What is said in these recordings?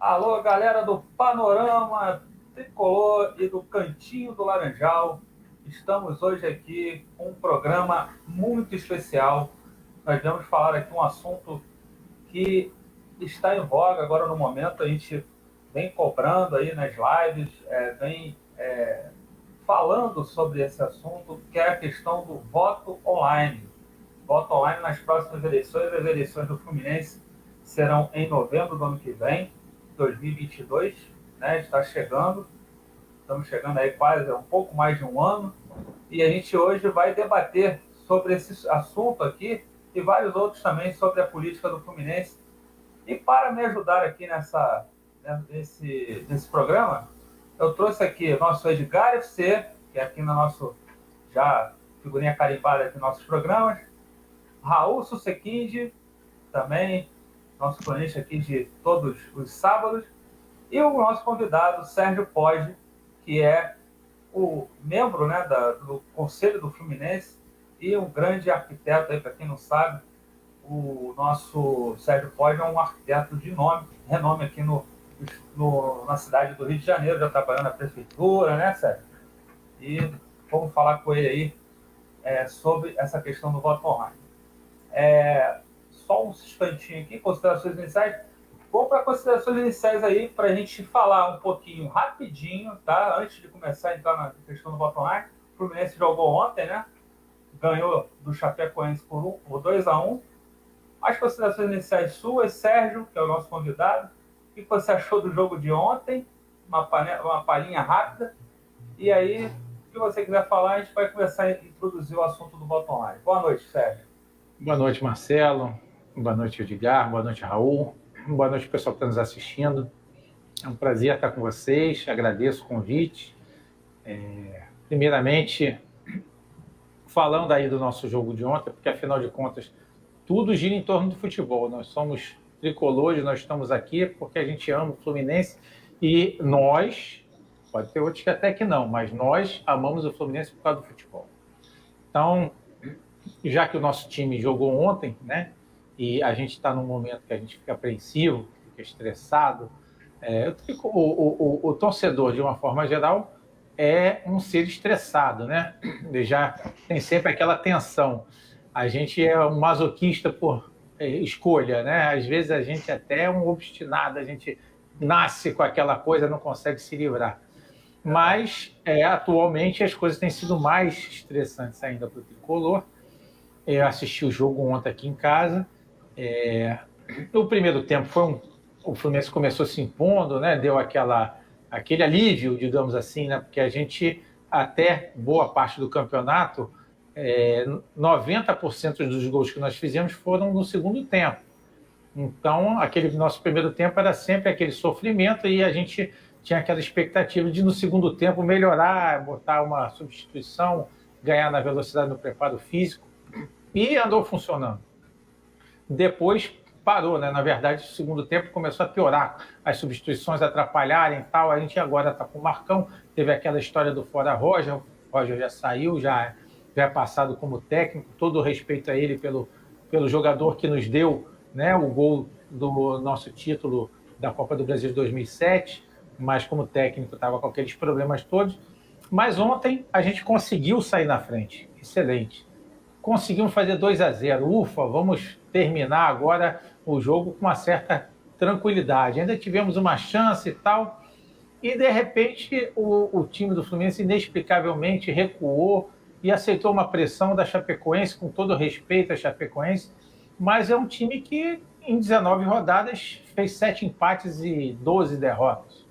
Alô, galera do Panorama Tricolor e do Cantinho do Laranjal. Estamos hoje aqui com um programa muito especial. Nós vamos falar aqui um assunto que está em voga agora no momento. A gente vem cobrando aí nas lives, é, vem é, falando sobre esse assunto, que é a questão do voto online. Voto online nas próximas eleições. As eleições do Fluminense serão em novembro do ano que vem 2022, né? Está chegando, estamos chegando aí quase um pouco mais de um ano, e a gente hoje vai debater sobre esse assunto aqui e vários outros também sobre a política do Fluminense. E para me ajudar aqui nessa, né, nesse, nesse programa, eu trouxe aqui nosso Edgar FC, que é aqui no nosso já figurinha carimbada aqui nos nossos programas, Raul Susequinde, também nosso planejamento aqui de todos os sábados, e o nosso convidado, Sérgio Poggi, que é o membro né, da, do Conselho do Fluminense e um grande arquiteto, para quem não sabe, o nosso Sérgio Poggi é um arquiteto de nome, renome aqui no, no, na cidade do Rio de Janeiro, já trabalhando na prefeitura, né, Sérgio? E vamos falar com ele aí é, sobre essa questão do voto online. É, só um instantinho aqui, considerações iniciais. Vamos para considerações iniciais aí, para a gente falar um pouquinho rapidinho, tá? Antes de começar a entrar na questão do online. O Fluminense jogou ontem, né? Ganhou do Chapecoense por, um, por 2 a 1 As considerações iniciais suas, Sérgio, que é o nosso convidado. O que você achou do jogo de ontem? Uma, panela, uma palhinha rápida. E aí, o que você quiser falar, a gente vai começar a introduzir o assunto do voto online. Boa noite, Sérgio. Boa noite, Marcelo. Boa noite, Edgar. Boa noite, Raul. Boa noite, pessoal que está nos assistindo. É um prazer estar com vocês. Agradeço o convite. É, primeiramente, falando aí do nosso jogo de ontem, porque afinal de contas, tudo gira em torno do futebol. Nós somos tricolores, nós estamos aqui porque a gente ama o Fluminense e nós, pode ter outros que até que não, mas nós amamos o Fluminense por causa do futebol. Então, já que o nosso time jogou ontem, né? E a gente está num momento que a gente fica apreensivo, fica estressado. É, o, o, o, o, torcedor, de uma forma geral, é um ser estressado, né? Ele já tem sempre aquela tensão. A gente é um masoquista por é, escolha, né? Às vezes a gente até é um obstinado, a gente nasce com aquela coisa, não consegue se livrar. Mas é, atualmente as coisas têm sido mais estressantes ainda para o tricolor. Eu assisti o jogo ontem aqui em casa é, no primeiro tempo foi um, o Fluminense começou se impondo, né? Deu aquela aquele alívio, digamos assim, né? Porque a gente até boa parte do campeonato, é, 90% dos gols que nós fizemos foram no segundo tempo. Então, aquele nosso primeiro tempo era sempre aquele sofrimento e a gente tinha aquela expectativa de no segundo tempo melhorar, botar uma substituição, ganhar na velocidade no preparo físico e andou funcionando. Depois parou, né? Na verdade, o segundo tempo começou a piorar, as substituições atrapalharem e tal. A gente agora está com o Marcão, teve aquela história do fora Roger, o Roger já saiu, já, é passado como técnico, todo o respeito a ele pelo, pelo jogador que nos deu né, o gol do nosso título da Copa do Brasil de 2007, mas como técnico estava com aqueles problemas todos. Mas ontem a gente conseguiu sair na frente, excelente. Conseguimos fazer 2 a 0. Ufa, vamos terminar agora o jogo com uma certa tranquilidade. Ainda tivemos uma chance e tal, e de repente o, o time do Fluminense inexplicavelmente recuou e aceitou uma pressão da Chapecoense, com todo respeito à Chapecoense, mas é um time que em 19 rodadas fez sete empates e 12 derrotas.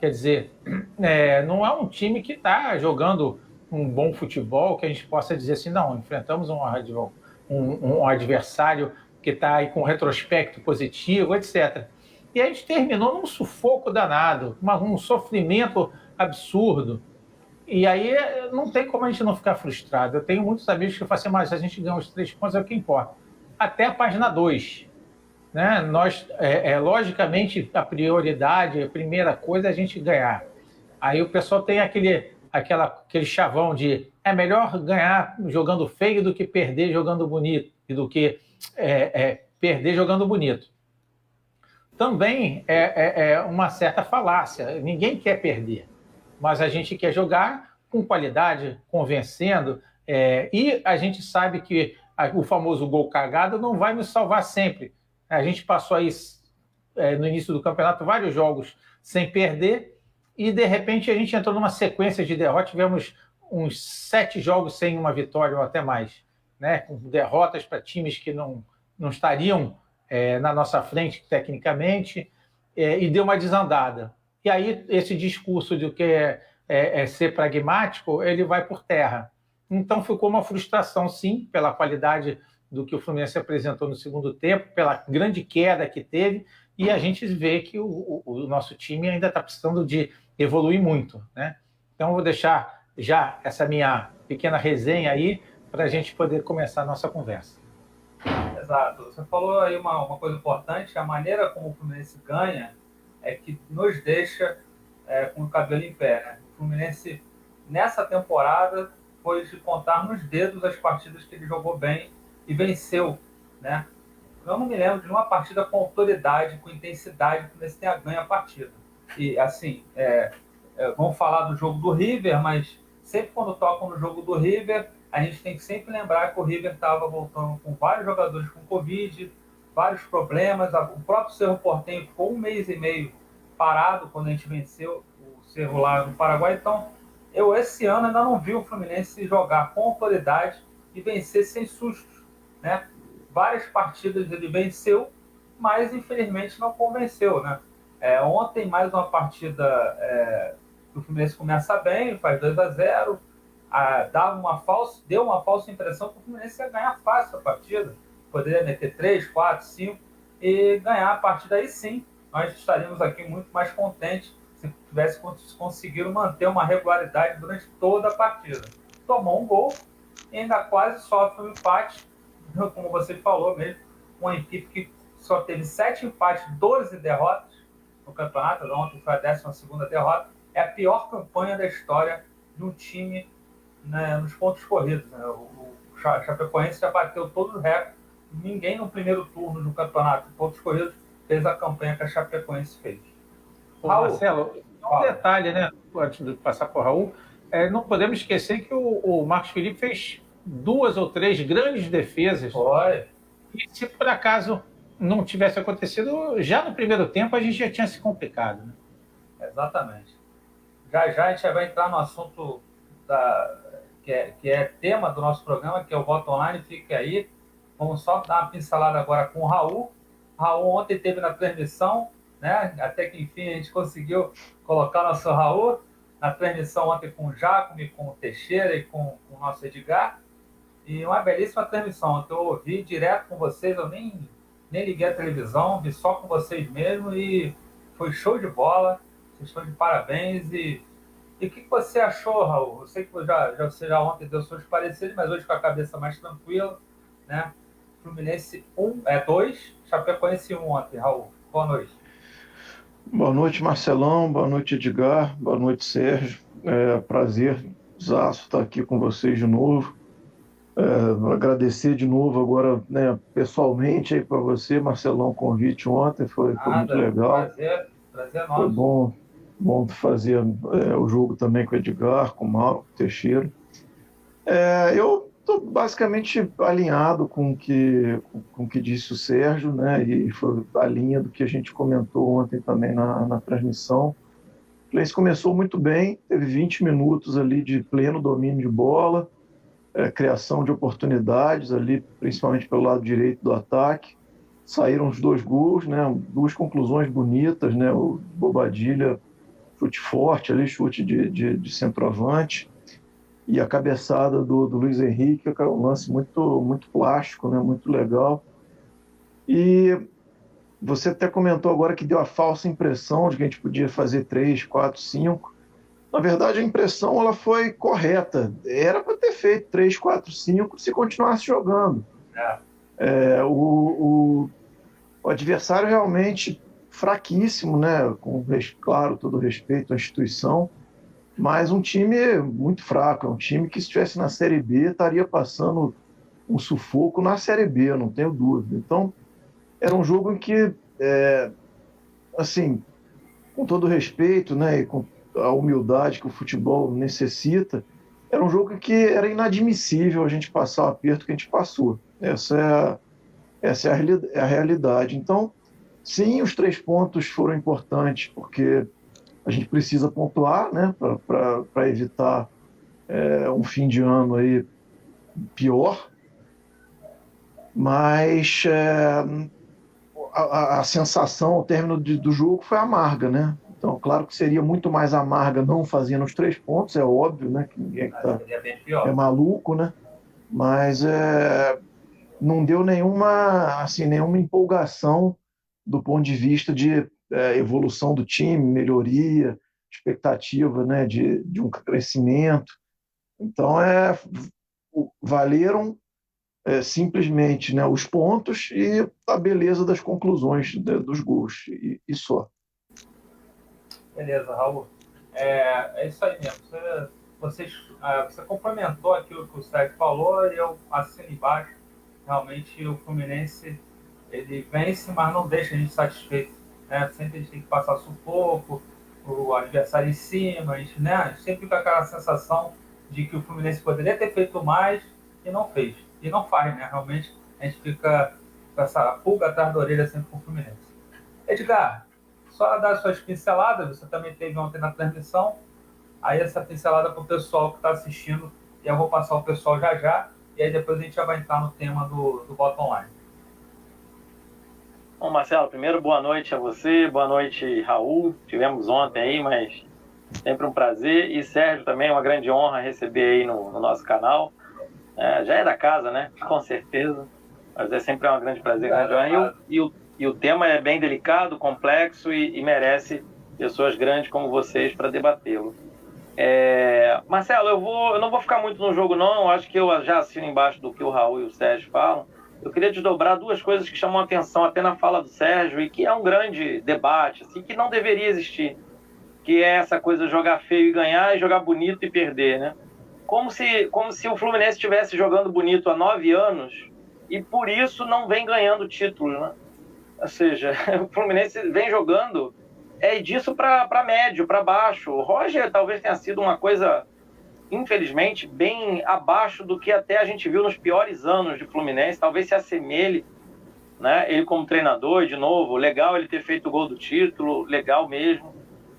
Quer dizer, é, não é um time que está jogando um bom futebol que a gente possa dizer assim, não, enfrentamos um, um, um adversário que está aí com retrospecto positivo, etc. E a gente terminou num sufoco danado, uma, um sofrimento absurdo. E aí não tem como a gente não ficar frustrado. Eu tenho muitos amigos que falam assim, mas a gente ganha os três pontos, é o que importa. Até a página 2. Né? Nós, é, é, logicamente, a prioridade, a primeira coisa é a gente ganhar. Aí o pessoal tem aquele, aquela, aquele chavão de é melhor ganhar jogando feio do que perder jogando bonito, e do que é, é, perder jogando bonito. também é, é, é uma certa falácia. Ninguém quer perder, mas a gente quer jogar com qualidade, convencendo, é, e a gente sabe que o famoso gol cagado não vai nos salvar sempre. A gente passou aí é, no início do campeonato vários jogos sem perder e de repente a gente entrou numa sequência de derrotas. Tivemos uns sete jogos sem uma vitória ou até mais, né? com derrotas para times que não, não estariam é, na nossa frente tecnicamente é, e deu uma desandada. E aí esse discurso de que é, é, é ser pragmático ele vai por terra. Então ficou uma frustração, sim, pela qualidade do que o Fluminense apresentou no segundo tempo, pela grande queda que teve, e a gente vê que o, o, o nosso time ainda está precisando de evoluir muito. Né? Então, vou deixar já essa minha pequena resenha aí para a gente poder começar a nossa conversa. Exato. Você falou aí uma, uma coisa importante, a maneira como o Fluminense ganha é que nos deixa é, com o cabelo em pé. Né? O Fluminense, nessa temporada, foi de contar nos dedos as partidas que ele jogou bem e venceu. Né? Eu não me lembro de uma partida com autoridade, com intensidade, que o Fluminense tenha ganho a partida. E, assim, é, é, vamos falar do jogo do River, mas sempre quando tocam no jogo do River, a gente tem que sempre lembrar que o River estava voltando com vários jogadores com Covid, vários problemas. O próprio Cerro Portenho ficou um mês e meio parado quando a gente venceu o Cerro lá no Paraguai. Então, eu esse ano ainda não vi o Fluminense jogar com autoridade e vencer sem sustos, né? várias partidas ele venceu, mas infelizmente não convenceu, né? É, ontem, mais uma partida é, o Fluminense começa bem, faz 2 a 0 a, dava uma falsa, deu uma falsa impressão que o Fluminense ia ganhar fácil a partida. Poderia meter 3, 4, 5 e ganhar a partida aí sim. Nós estaríamos aqui muito mais contentes se tivesse conseguido manter uma regularidade durante toda a partida. Tomou um gol e ainda quase sofre um empate como você falou mesmo, uma equipe que só teve sete empates, 12 derrotas no campeonato, ontem foi a 12 derrota, é a pior campanha da história de um time né, nos pontos corridos. Né? O, o Chapecoense já bateu todos os recordes, ninguém no primeiro turno do campeonato de pontos corridos fez a campanha que a Chapecoense fez. Ô, Raul, Marcelo, um detalhe, né, antes de passar para o Raul, é, não podemos esquecer que o, o Marcos Felipe fez duas ou três grandes defesas. Foi. E se por acaso não tivesse acontecido, já no primeiro tempo a gente já tinha se complicado. Né? Exatamente. Já já a gente vai entrar no assunto da, que, é, que é tema do nosso programa, que é o voto online. Fique aí. Vamos só dar uma pincelada agora com o Raul. Raul ontem teve na transmissão, né? Até que enfim a gente conseguiu colocar nosso Raul na transmissão ontem com o Jacome, com o Teixeira e com, com o nosso Edgar. E uma belíssima transmissão que eu ouvi direto com vocês, eu nem, nem liguei a televisão, vi só com vocês mesmo e foi show de bola. Vocês estão de parabéns. E, e o que você achou, Raul? Eu sei que já, já, você já ontem deu seus pareceres, mas hoje com a cabeça mais tranquila, né? Fluminense 1, é 2, Chapecoense 1 ontem, Raul. Boa noite. Boa noite, Marcelão. Boa noite, Edgar. Boa noite, Sérgio. É prazer, Zaço, estar aqui com vocês de novo. É, agradecer de novo agora, né, pessoalmente aí para você, Marcelão, o convite ontem, foi, foi muito legal. Prazer, prazer nosso. Foi bom, bom fazer é, o jogo também com o Edgar, com o Mauro, com o Teixeira. É, eu estou basicamente alinhado com o que, com, o que disse o Sérgio, né, e foi a linha do que a gente comentou ontem também na, na transmissão. O Fluminense começou muito bem, teve 20 minutos ali de pleno domínio de bola, é, criação de oportunidades ali, principalmente pelo lado direito do ataque. Saíram os dois gols, né? duas conclusões bonitas, né? o Bobadilha, chute forte ali, chute de, de, de centroavante, e a cabeçada do, do Luiz Henrique, que é um lance muito, muito plástico, né? muito legal. E você até comentou agora que deu a falsa impressão de que a gente podia fazer três, quatro, cinco. Na verdade, a impressão ela foi correta. Era para ter feito 3, 4, 5 se continuasse jogando. É. É, o, o, o, adversário realmente fraquíssimo, né? com, claro, todo respeito à instituição, mas um time muito fraco. É um time que, se estivesse na Série B, estaria passando um sufoco na Série B, não tenho dúvida. Então, era um jogo em que é, assim, com todo respeito, né, e com a humildade que o futebol necessita, era um jogo que era inadmissível a gente passar o aperto que a gente passou. Essa é a, essa é a, é realidade. Então, sim, os três pontos foram importantes, porque a gente precisa pontuar, né, para evitar é, um fim de ano aí pior. Mas é, a, a, sensação ao término de, do jogo foi amarga, né? Então, claro que seria muito mais amarga não fazendo os três pontos, é óbvio, né? Que ninguém tá, é maluco, né? Mas é, não deu nenhuma, assim, nenhuma empolgação do ponto de vista de é, evolução do time, melhoria, expectativa né, de, de um crescimento. Então, é, valeram é, simplesmente né, os pontos e a beleza das conclusões de, dos gols, e, e, só. Beleza, Raul. É, é isso aí mesmo. Você, você, é, você complementou aquilo que o Sérgio falou e eu assino embaixo. Realmente o Fluminense ele vence, mas não deixa a gente satisfeito. Né? Sempre a gente tem que passar sufoco, o adversário em cima, a gente, né? a gente sempre fica com aquela sensação de que o Fluminense poderia ter feito mais e não fez. E não faz, né? Realmente a gente fica com essa pulga atrás da orelha sempre com o Fluminense. Edgar, só dar suas pinceladas, você também teve ontem na transmissão, aí essa pincelada para o pessoal que está assistindo, e eu vou passar o pessoal já já, e aí depois a gente já vai entrar no tema do, do bottom line. Bom, Marcelo, primeiro boa noite a você, boa noite, Raul. Tivemos ontem aí, mas sempre um prazer. E Sérgio também, uma grande honra receber aí no, no nosso canal. É, já é da casa, né? Com certeza. Mas é sempre um grande prazer, é, grande honra. E o, e, o, e o tema é bem delicado, complexo e, e merece pessoas grandes como vocês para debatê-lo. É, Marcelo, eu, vou, eu não vou ficar muito no jogo, não. Eu acho que eu já assino embaixo do que o Raul e o Sérgio falam eu queria desdobrar duas coisas que chamam a atenção até na fala do Sérgio e que é um grande debate, assim, que não deveria existir, que é essa coisa de jogar feio e ganhar e jogar bonito e perder, né? Como se, como se o Fluminense estivesse jogando bonito há nove anos e por isso não vem ganhando títulos, né? Ou seja, o Fluminense vem jogando é disso para médio, para baixo. O Roger talvez tenha sido uma coisa infelizmente, bem abaixo do que até a gente viu nos piores anos de Fluminense. Talvez se assemelhe, né? Ele como treinador, de novo, legal ele ter feito o gol do título, legal mesmo.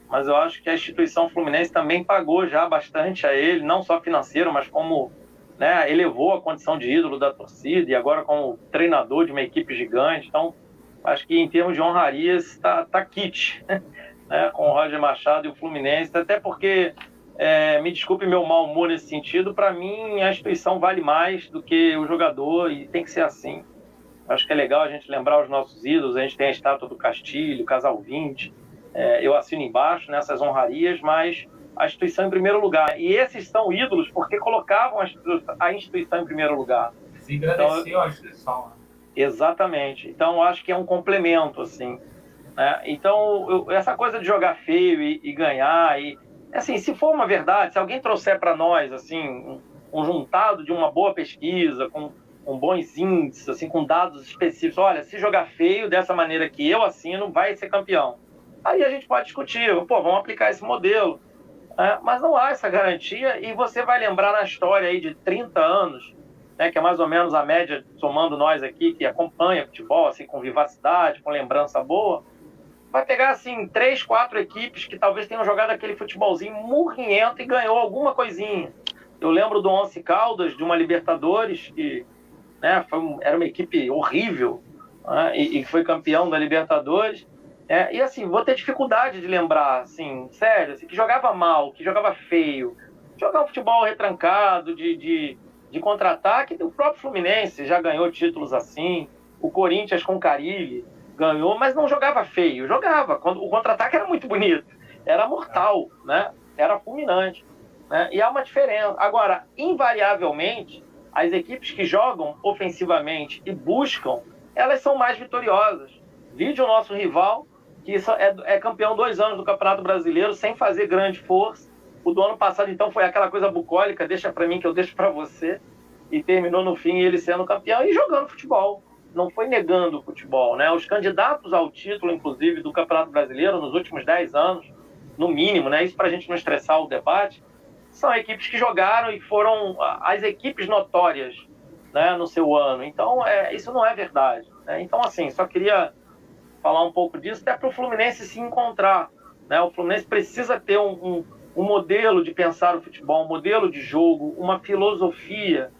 Mas eu acho que a instituição Fluminense também pagou já bastante a ele, não só financeiro, mas como né, elevou a condição de ídolo da torcida e agora como treinador de uma equipe gigante. Então, acho que em termos de honrarias está tá kit, né, com o Roger Machado e o Fluminense, até porque é, me desculpe meu mau humor nesse sentido, para mim a instituição vale mais do que o jogador e tem que ser assim. Acho que é legal a gente lembrar os nossos ídolos, a gente tem a estátua do Castilho, Casal 20, é, eu assino embaixo nessas honrarias, mas a instituição em primeiro lugar. E esses são ídolos porque colocavam a instituição em primeiro lugar. Se agradeciam então, a instituição. Né? Exatamente. Então, acho que é um complemento, assim. Né? Então, eu, essa coisa de jogar feio e, e ganhar, e, assim, se for uma verdade, se alguém trouxer para nós, assim, um, um, juntado de uma boa pesquisa, com, com bons índices, assim, com dados específicos, olha, se jogar feio dessa maneira que eu assino, vai ser campeão. Aí a gente pode discutir, pô, vamos aplicar esse modelo. É, mas não há essa garantia e você vai lembrar na história aí de 30 anos, né, que é mais ou menos a média, somando nós aqui, que acompanha futebol, assim, com vivacidade, com lembrança boa, vai pegar assim três, quatro equipes que talvez tenham jogado aquele futebolzinho murrinhento e ganhou alguma coisinha. Eu lembro do Once Caldas, de uma Libertadores, que né, um, era uma equipe horrível né, e, e, foi campeão da Libertadores. É, e assim, vou ter dificuldade de lembrar, assim, sério, assim, que jogava mal, que jogava feio, jogar um futebol retrancado, de, de, de contra-ataque, o próprio Fluminense já ganhou títulos assim, o Corinthians com Carilli, ganhou, mas não jogava feio, jogava. O contra-ataque era muito bonito, era mortal, né? Era fulminante, né? E há uma diferença. Agora, invariavelmente, as equipes que jogam ofensivamente e buscam, elas são mais vitoriosas. Vide o nosso rival, que é, é campeão dois anos do Campeonato Brasileiro sem fazer grande força. O do ano passado, então, foi aquela coisa bucólica, deixa para mim que eu deixo para você. E terminou no fim ele sendo campeão e jogando futebol não foi negando o futebol, né? Os candidatos ao título, inclusive, do Campeonato Brasileiro nos últimos 10 anos, no mínimo, né? Isso para a gente não estressar o debate, são equipes que jogaram e foram as equipes notórias né, no seu ano. Então, é, isso não é verdade. Né? Então, assim, só queria falar um pouco disso, até para o Fluminense se encontrar. Né? O Fluminense precisa ter um, um, um, modelo de pensar o futebol, um modelo de jogo, uma filosofia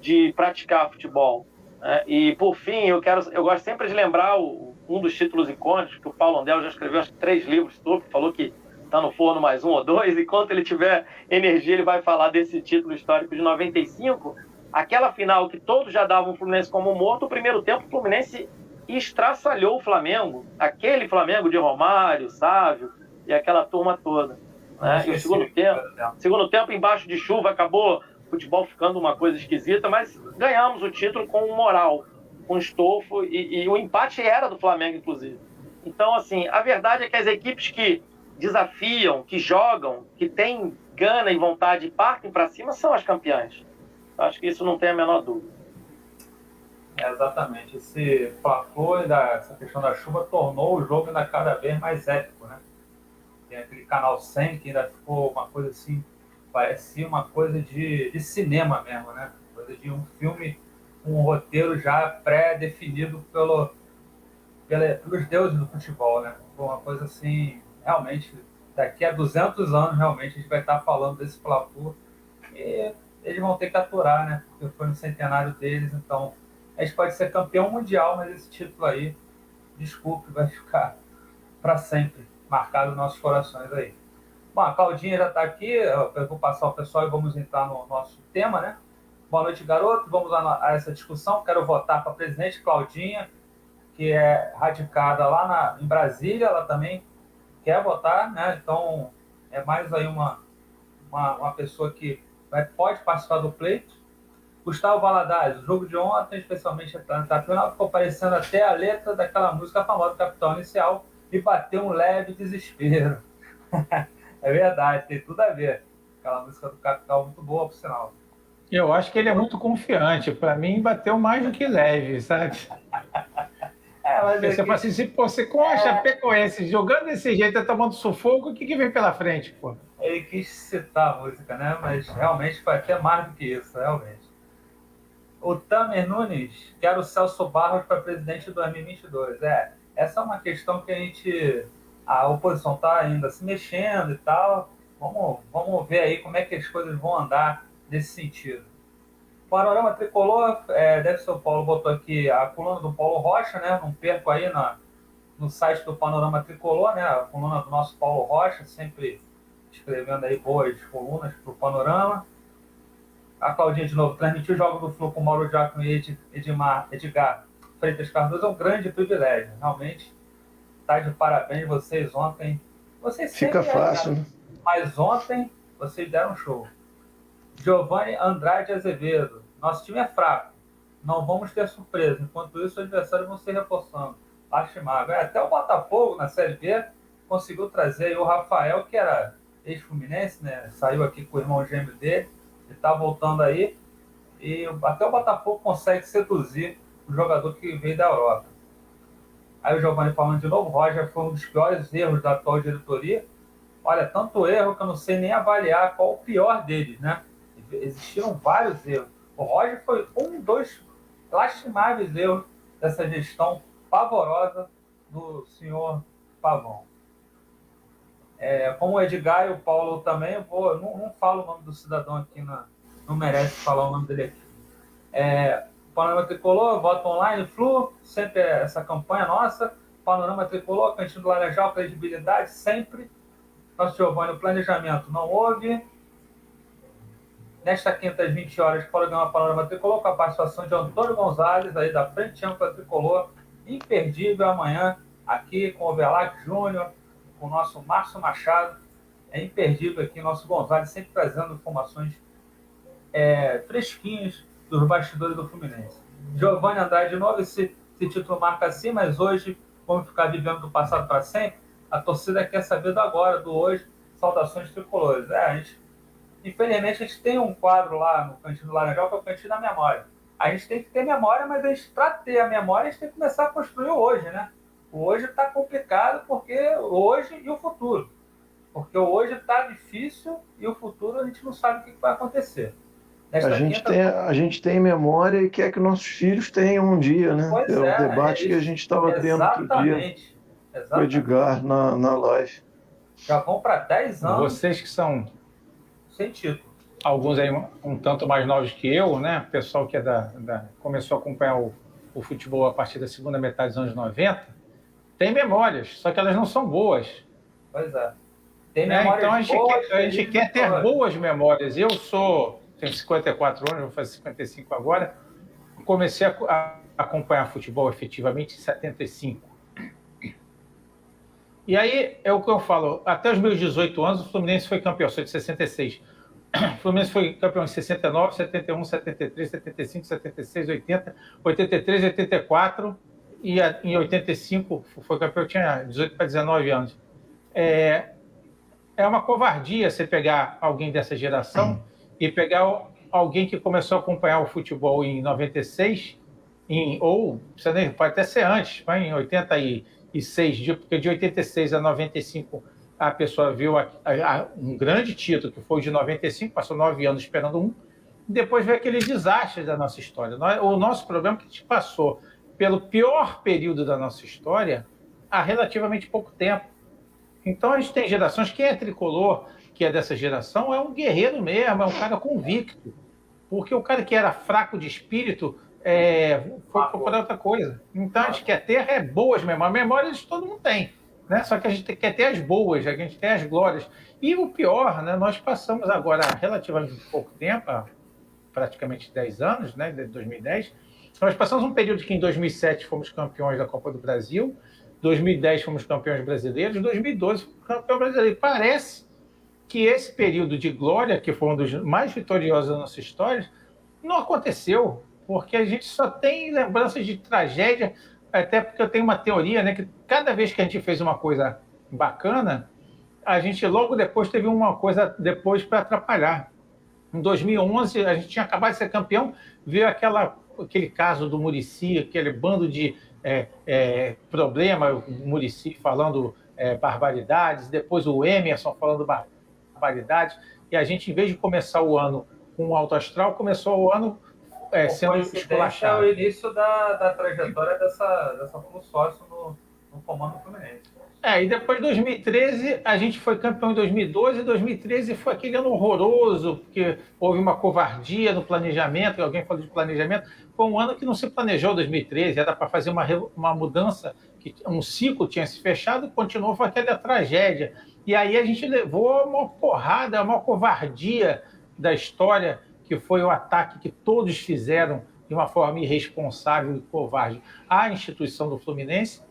de praticar futebol. Né? E, por fim, eu, quero, eu gosto sempre de lembrar o, um dos títulos icônicos que o Paulo Andel já escreveu, acho três livros sobre, falou que está no forno mais um ou dois, e quando ele tiver energia, ele vai falar desse título histórico de 95, aquela final que todos já davam o Fluminense como morto, o primeiro tempo o Fluminense estraçalhou o Flamengo, aquele Flamengo de Romário, Sávio e aquela turma toda. Né? E o segundo tempo, segundo tempo, embaixo de chuva, acabou o futebol ficando uma coisa esquisita, mas ganhamos o título com moral, com estofo, e, e o empate era do Flamengo, inclusive. Então, assim, a verdade é que as equipes que desafiam, que jogam, que têm gana e vontade e partem para cima são as campeãs. Acho que isso não tem a menor dúvida. É, exatamente. Esse fla essa questão da chuva tornou o jogo ainda cada vez mais épico, né? Tem aquele canal 100 que ainda ficou uma coisa assim, parecia uma coisa de, de cinema mesmo, né? Coisa de um filme, um roteiro já pré-definido pelo, pelos deuses do futebol, né? Foi uma coisa assim realmente, daqui a 200 anos, realmente, a gente vai estar falando desse fla e eles vão ter que aturar, né? Porque foi no centenário deles, então a gente pode ser campeão mundial, mas esse título aí, desculpe, vai ficar para sempre marcado nos nossos corações aí. Bom, a Claudinha já está aqui, eu vou passar o pessoal e vamos entrar no nosso tema, né? Boa noite, garoto. Vamos a, essa discussão. Quero votar para presidente Claudinha, que é radicada lá na, em Brasília, ela também quer votar, né? Então é mais aí uma, uma, uma pessoa que vai, pode participar do pleito. Gustavo Valadares, o jogo de ontem, especialmente na final, ficou parecendo até a letra daquela música famosa do Capitão Inicial e bateu um leve desespero. é verdade, tem tudo a ver. Aquela música do Capital muito boa, por sinal. Eu acho que ele é muito confiante. Para mim, bateu mais do que leve, sabe? É, mas você é fala assim, se você com a é... Chapecoense jogando desse jeito, tá tomando sufoco, o que, que vem pela frente, pô? Ele quis citar a música, né? Mas realmente foi até mais do que isso, realmente. O Tamer Nunes quer o Celso Barros para presidente de 2022. É, essa é uma questão que a gente, a oposição está ainda se mexendo e tal. Vamos, vamos ver aí como é que as coisas vão andar nesse sentido. Panorama Tricolor, é, deve ser o Paulo botou aqui a coluna do Paulo Rocha, né? Não perco aí na, no site do Panorama Tricolor, né? A coluna do nosso Paulo Rocha, sempre escrevendo aí boas colunas para o Panorama. A Claudinha, de novo, transmitir o jogo do Flu com Mauro Giacomo e Edmar, Edgar Freitas Cardoso é um grande privilégio. Realmente, está de parabéns vocês ontem. Vocês Fica fácil. Né? Mas ontem, vocês deram um show. Giovanni Andrade Azevedo. Nosso time é fraco. Não vamos ter surpresa. Enquanto isso, os adversários vão se reforçando. Lastimável. É, até o Botafogo, na Série B, conseguiu trazer o Rafael, que era ex-fluminense, né? Saiu aqui com o irmão gêmeo dele. Ele está voltando aí. E até o Botafogo consegue seduzir o jogador que veio da Europa. Aí o Giovanni falando de novo, Roger foi um dos piores erros da atual diretoria. Olha, tanto erro que eu não sei nem avaliar qual o pior deles, né? Existiram vários erros. O Roger foi um dos lastimáveis erros dessa gestão pavorosa do senhor Pavão. É, como o Edgar e o Paulo também, eu vou, não, não falo o nome do cidadão aqui, na, não merece falar o nome dele aqui. É, Panorama Tricolor, voto online, Flu, sempre é essa campanha nossa. Panorama Tricolor, Cantinho do Laranjal, credibilidade, sempre. Nosso Giovanni, o planejamento não houve nesta quinta às 20 horas, programa Panorama Tricolor, com a participação de Antônio Gonzalez, aí da Frente Ampla Tricolor, imperdível amanhã, aqui com o Velac Júnior, com o nosso Márcio Machado, é imperdível aqui, nosso Gonzalez, sempre trazendo informações é, fresquinhas dos bastidores do Fluminense. Giovanni Andrade, de novo, esse, esse título marca assim, mas hoje vamos ficar vivendo do passado para sempre. A torcida quer saber do agora, do hoje. Saudações tricolores. É, a gente Infelizmente, a gente tem um quadro lá no Cantinho do Laranjal, que é o Cantinho da Memória. a gente tem que ter memória, mas para ter a memória, a gente tem que começar a construir hoje, né? O hoje está complicado porque hoje e o futuro. Porque o hoje está difícil e o futuro a gente não sabe o que vai acontecer. A gente, quinta... tem, a gente tem memória e quer que nossos filhos tenham um dia, né? Pois é, o é, debate é que a gente estava tendo outro dia com o Edgar na, na live. Já vão para 10 anos. Vocês que são. Sem título. Alguns aí um tanto mais novos que eu, né? O pessoal que é da, da começou a acompanhar o, o futebol a partir da segunda metade dos anos 90, tem memórias, só que elas não são boas. Pois é. Tem né? Então a gente, boas, quer, a gente quer ter boas memórias. Eu sou, tenho 54 anos, vou fazer 55 agora. Comecei a, acompanhar futebol efetivamente em 75. E aí é o que eu falo, até os meus 18 anos o Fluminense foi campeão, sou de 66. O Fluminense foi campeão em 69, 71, 73, 75, 76, 80, 83, 84 e em 85 foi campeão, tinha 18 para 19 anos. É, é uma covardia você pegar alguém dessa geração e pegar alguém que começou a acompanhar o futebol em 96, em, ou pode até ser antes, em 80 e 86, porque de 86 a 95 a pessoa viu a, a, um grande título, que foi de 95, passou nove anos esperando um, depois veio aquele desastre da nossa história. O nosso problema é que a gente passou pelo pior período da nossa história há relativamente pouco tempo. Então a gente tem gerações, quem é tricolor, que é dessa geração, é um guerreiro mesmo, é um cara convicto. Porque o cara que era fraco de espírito é, foi procurar outra coisa. Então a gente quer ter é boas memórias. Memórias todo mundo tem. Né? Só que a gente quer ter as boas, a gente tem as glórias. E o pior, né? nós passamos agora relativamente pouco tempo, praticamente 10 anos, né? de 2010, nós passamos um período que em 2007 fomos campeões da Copa do Brasil, 2010 fomos campeões brasileiros, 2012 fomos campeão brasileiro. Parece que esse período de glória, que foi um dos mais vitoriosos da nossa história, não aconteceu porque a gente só tem lembranças de tragédia, até porque eu tenho uma teoria, né, que cada vez que a gente fez uma coisa bacana, a gente logo depois teve uma coisa depois para atrapalhar. Em 2011, a gente tinha acabado de ser campeão, veio aquela, aquele caso do Murici, aquele bando de é, é, problema, o Murici falando é, barbaridades, depois o Emerson falando barbaridades, e a gente, em vez de começar o ano com o alto astral, começou o ano é, sendo esculachado. é o início da, da trajetória dessa, dessa sócio no, no comando Fluminense. É, e depois de 2013, a gente foi campeão em 2012, e 2013 foi aquele ano horroroso, porque houve uma covardia no planejamento, alguém falou de planejamento. Foi um ano que não se planejou 2013, era para fazer uma, uma mudança, que um ciclo tinha se fechado, continuou, foi aquela tragédia. E aí a gente levou uma porrada, uma covardia da história que foi o ataque que todos fizeram de uma forma irresponsável e covarde à instituição do Fluminense,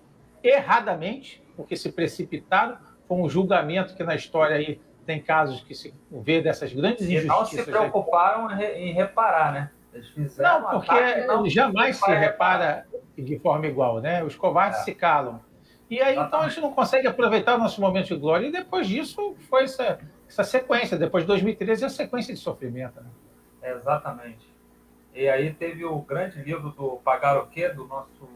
erradamente, porque se precipitaram, foi um julgamento que na história aí tem casos que se vê dessas grandes injustiças. E não se preocuparam em reparar, né? Não, porque não jamais se repara de forma igual, né? Os covardes é. se calam. E aí, então, a gente não consegue aproveitar o nosso momento de glória. E depois disso, foi essa, essa sequência. Depois de 2013, a sequência de sofrimento. Né? Exatamente. E aí teve o grande livro do Pagar o Quê, do nosso,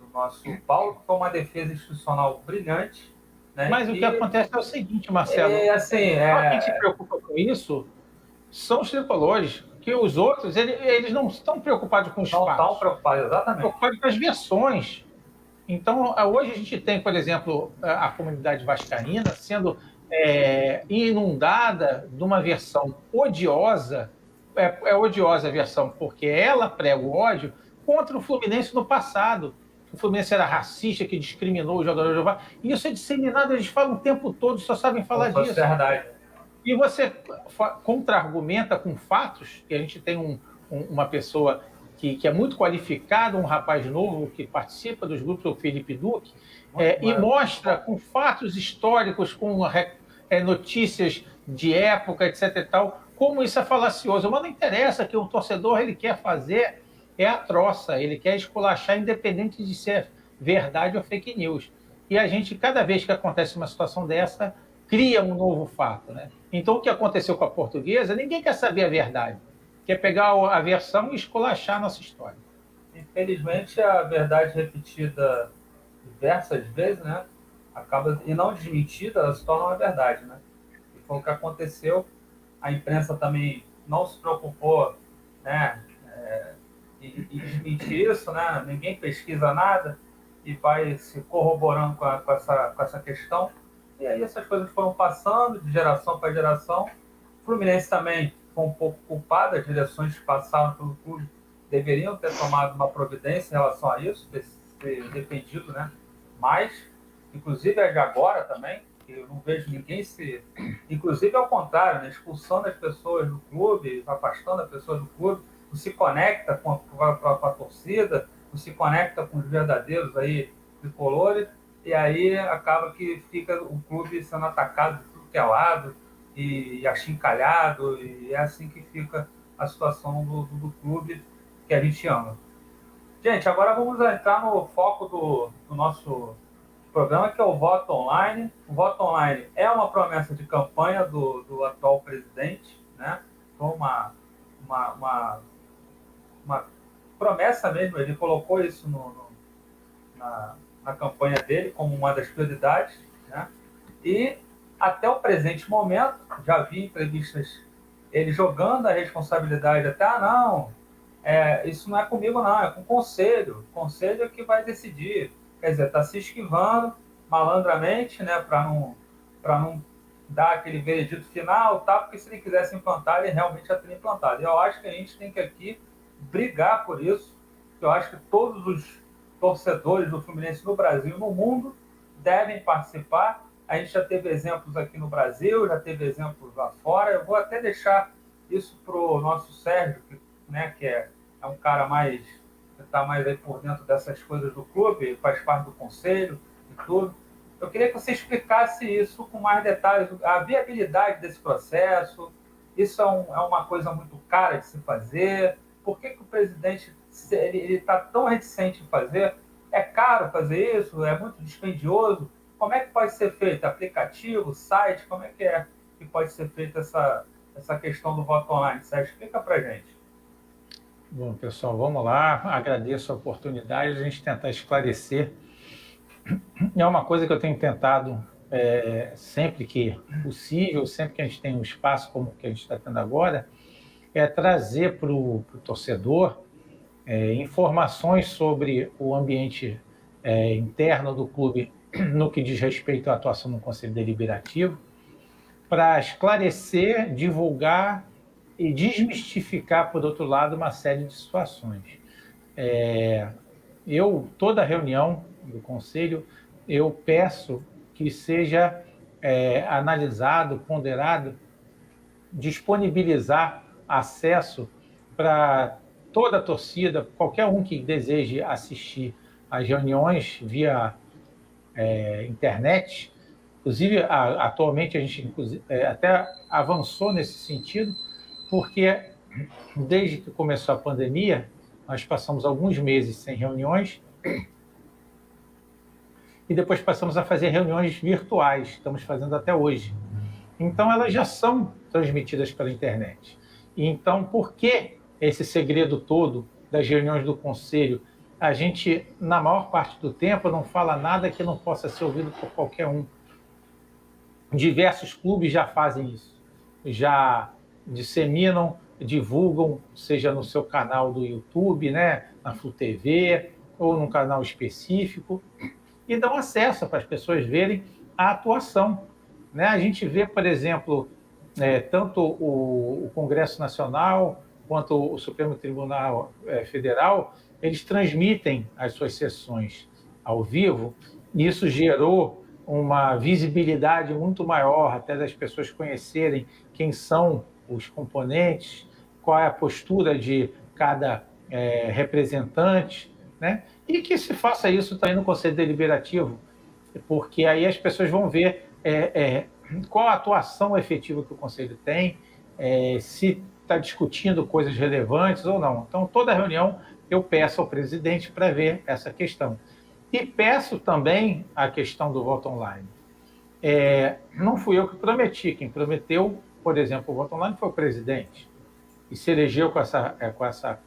do nosso Paulo, que foi uma defesa institucional brilhante. Né? Mas e... o que acontece é o seguinte, Marcelo. É, assim, é... Quem se preocupa com isso são os tricolores, que os outros, eles, eles não estão preocupados com os. Não estão preocupados, exatamente. Estão preocupados com as versões. Então, hoje a gente tem, por exemplo, a comunidade vascaína sendo é, inundada de uma versão odiosa é, é odiosa a versão, porque ela prega o ódio contra o Fluminense no passado. O Fluminense era racista, que discriminou o jogador de E isso é disseminado, eles falam o tempo todo, só sabem falar disso. É verdade. E você contra-argumenta com fatos, e a gente tem um, um, uma pessoa que, que, é muito qualificada, um rapaz novo que participa dos grupos, o Felipe Duque, é, e mostra com fatos históricos, com é, notícias de época, etc. e tal, como isso é falacioso. Mas não interessa que o torcedor ele quer fazer é a troça, ele quer esculachar independente de ser verdade ou fake news. E a gente, cada vez que acontece uma situação dessa, cria um novo fato. Né? Então, o que aconteceu com a portuguesa, ninguém quer saber a verdade. Que é pegar a versão e esculachar a nossa história. Infelizmente, a verdade repetida diversas vezes, né? Acaba, e não desmentida, ela se torna uma verdade, né? E foi o que aconteceu. A imprensa também não se preocupou, né? É, e, desmentir isso, né? Ninguém pesquisa nada e vai se corroborando com, a, com, essa, com essa questão. E aí essas coisas foram passando de geração para geração. O Fluminense também foi um pouco culpado, as direções que passaram pelo clube deveriam ter tomado uma providência em relação a isso, ter, ter defendido né, mais, inclusive é de agora também, eu não vejo ninguém se. Inclusive ao contrário, né, expulsando as pessoas do clube, afastando as pessoas do clube, não se conecta com a, com a, com a torcida, não se conecta com os verdadeiros aí tricolores, e aí acaba que fica o clube sendo atacado de tudo que é lado e, achincalhado, e é assim que fica a situação do, do, clube que a gente ama. Gente, agora vamos entrar no foco do, do nosso programa, que é o voto online. O voto online é uma promessa de campanha do, do atual presidente, né? Foi uma, uma, uma, uma promessa mesmo, ele colocou isso no, no, na, na campanha dele como uma das prioridades, né? E até o presente momento, já vi entrevistas ele jogando a responsabilidade até, ah, não, é, isso não é comigo não, é com o conselho, o conselho é que vai decidir, quer dizer, está se esquivando malandramente, né, para não, não dar aquele veredito final, tá, porque se ele quisesse implantar, ele realmente já teria implantado. Eu acho que a gente tem que aqui brigar por isso. Eu acho que todos os torcedores do Fluminense no Brasil e no mundo devem participar. A gente já teve exemplos aqui no Brasil, já teve exemplos lá fora. Eu vou até deixar isso para o nosso Sérgio, que, né, que é, é um cara mais que está mais aí por dentro dessas coisas do clube, faz parte do conselho e tudo. Eu queria que você explicasse isso com mais detalhes, a viabilidade desse processo. Isso é, um, é uma coisa muito cara de se fazer por que, que o presidente ele está tão reticente em fazer? É caro fazer isso? É muito dispendioso? Como é que pode ser feito? Aplicativo, site? Como é que é que pode ser feita essa, essa questão do voto online? Sérgio, explica para gente. Bom, pessoal, vamos lá. Agradeço a oportunidade de a gente tentar esclarecer. É uma coisa que eu tenho tentado é, sempre que possível, sempre que a gente tem um espaço como o que a gente está tendo agora, é trazer para o torcedor é, informações sobre o ambiente é, interno do clube no que diz respeito à atuação no Conselho Deliberativo, para esclarecer, divulgar e desmistificar, por outro lado, uma série de situações. É, eu, toda reunião do Conselho, eu peço que seja é, analisado, ponderado, disponibilizar acesso para toda a torcida, qualquer um que deseje assistir às reuniões via é, internet. Inclusive, a, atualmente a gente é, até avançou nesse sentido, porque desde que começou a pandemia, nós passamos alguns meses sem reuniões e depois passamos a fazer reuniões virtuais, estamos fazendo até hoje. Então, elas já são transmitidas pela internet. Então, por que esse segredo todo das reuniões do conselho? A gente, na maior parte do tempo, não fala nada que não possa ser ouvido por qualquer um. Diversos clubes já fazem isso, já disseminam, divulgam, seja no seu canal do YouTube, né, na Flu TV, ou num canal específico, e dão acesso para as pessoas verem a atuação. Né? A gente vê, por exemplo, é, tanto o, o, Congresso Nacional quanto o Supremo Tribunal é, Federal, eles transmitem as suas sessões ao vivo, e isso gerou uma visibilidade muito maior, até das pessoas conhecerem quem são os componentes, qual é a postura de cada é, representante, né? e que se faça isso também no Conselho Deliberativo, porque aí as pessoas vão ver é, é, qual a atuação efetiva que o Conselho tem, é, se está discutindo coisas relevantes ou não. Então, toda reunião eu peço ao presidente para ver essa questão. E peço também a questão do voto online. É, não fui eu que prometi, quem prometeu, por exemplo, o voto online foi o presidente. e se elegeu com essa, é, com essa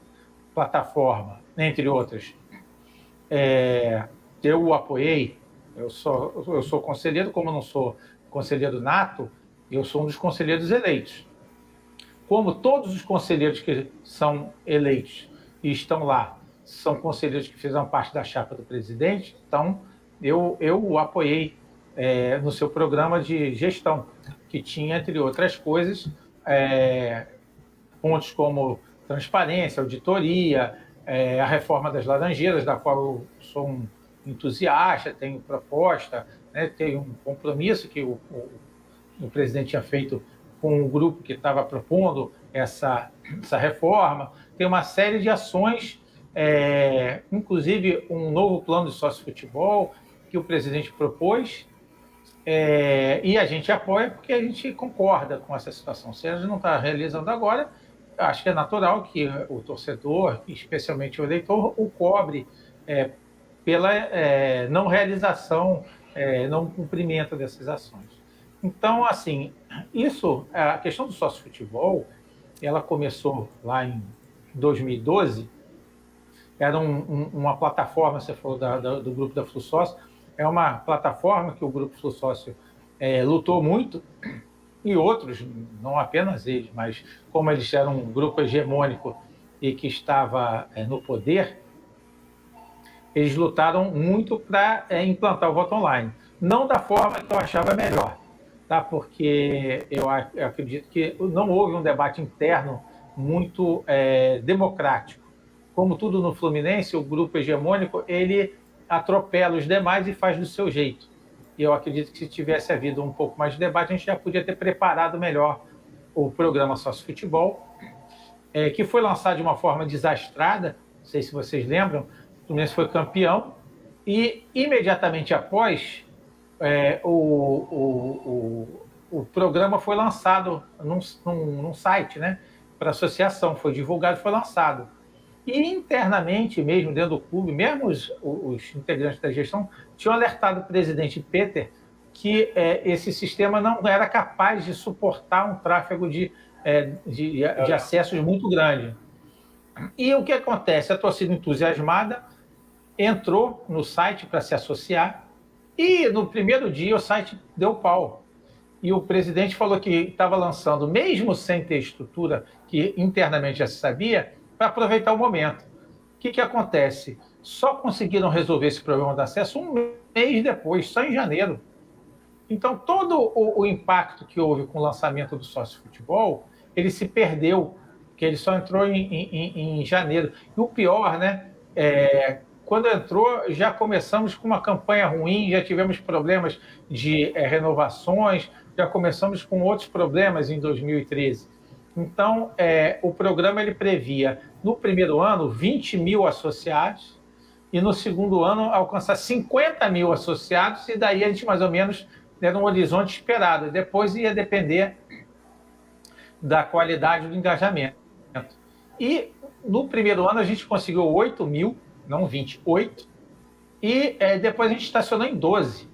plataforma, entre outras, é, eu o apoiei. Eu sou, eu sou conselheiro, como não sou conselheiro nato, eu sou um dos conselheiros eleitos. Como todos os conselheiros que são eleitos e estão lá são conselheiros que fizeram parte da chapa do presidente, então eu, eu o apoiei é, no seu programa de gestão, que tinha, entre outras coisas, é, pontos como transparência, auditoria, é, a reforma das Laranjeiras, da qual eu sou um entusiasta, tenho proposta, né, tenho um compromisso que o, o, o presidente tinha feito com o grupo que estava propondo essa, essa reforma. Tem uma série de ações, é, inclusive um novo plano de sócio-futebol que o presidente propôs, é, e a gente apoia porque a gente concorda com essa situação. Se a gente não está realizando agora, acho que é natural que o torcedor, especialmente o eleitor, o cobre é, pela é, não realização, é, não cumprimento dessas ações. Então, assim, isso, a questão do sócio futebol, ela começou lá em 2012, era um, um, uma plataforma, você falou da, da, do grupo da Flu Sócio, é uma plataforma que o grupo Flu Sócio é, lutou muito, e outros, não apenas eles, mas como eles eram um grupo hegemônico e que estava é, no poder, eles lutaram muito para é, implantar o voto online. Não da forma que eu achava melhor, tá? porque eu, eu acredito que não houve um debate interno muito é, democrático. Como tudo no Fluminense, o grupo hegemônico ele atropela os demais e faz do seu jeito. E eu acredito que se tivesse havido um pouco mais de debate, a gente já podia ter preparado melhor o programa Sócio Futebol, é, que foi lançado de uma forma desastrada, não sei se vocês lembram, o Fluminense foi campeão, e imediatamente após é, o, o, o, o, programa foi lançado num, num, num site, né? Para associação, foi divulgado, foi lançado. E internamente, mesmo dentro do clube, mesmo os, os integrantes da gestão tinham alertado o presidente Peter que é, esse sistema não era capaz de suportar um tráfego de, é, de, de acessos muito grande. E o que acontece? A torcida entusiasmada entrou no site para se associar e no primeiro dia o site deu pau. E o presidente falou que estava lançando, mesmo sem ter estrutura, que internamente já se sabia, para aproveitar o momento. O que, que acontece? Só conseguiram resolver esse problema de acesso um mês depois, só em janeiro. Então, todo o, o impacto que houve com o lançamento do sócio futebol, ele se perdeu, porque ele só entrou em, em, em janeiro. E o pior, né? É, quando entrou, já começamos com uma campanha ruim, já tivemos problemas de é, renovações, já começamos com outros problemas em 2013. Então, é, o programa ele previa, no primeiro ano, 20 mil associados, e no segundo ano, alcançar 50 mil associados, e daí a gente mais ou menos era um horizonte esperado. Depois ia depender da qualidade do engajamento. E no primeiro ano a gente conseguiu 8 mil, não 28, e é, depois a gente estacionou em 12.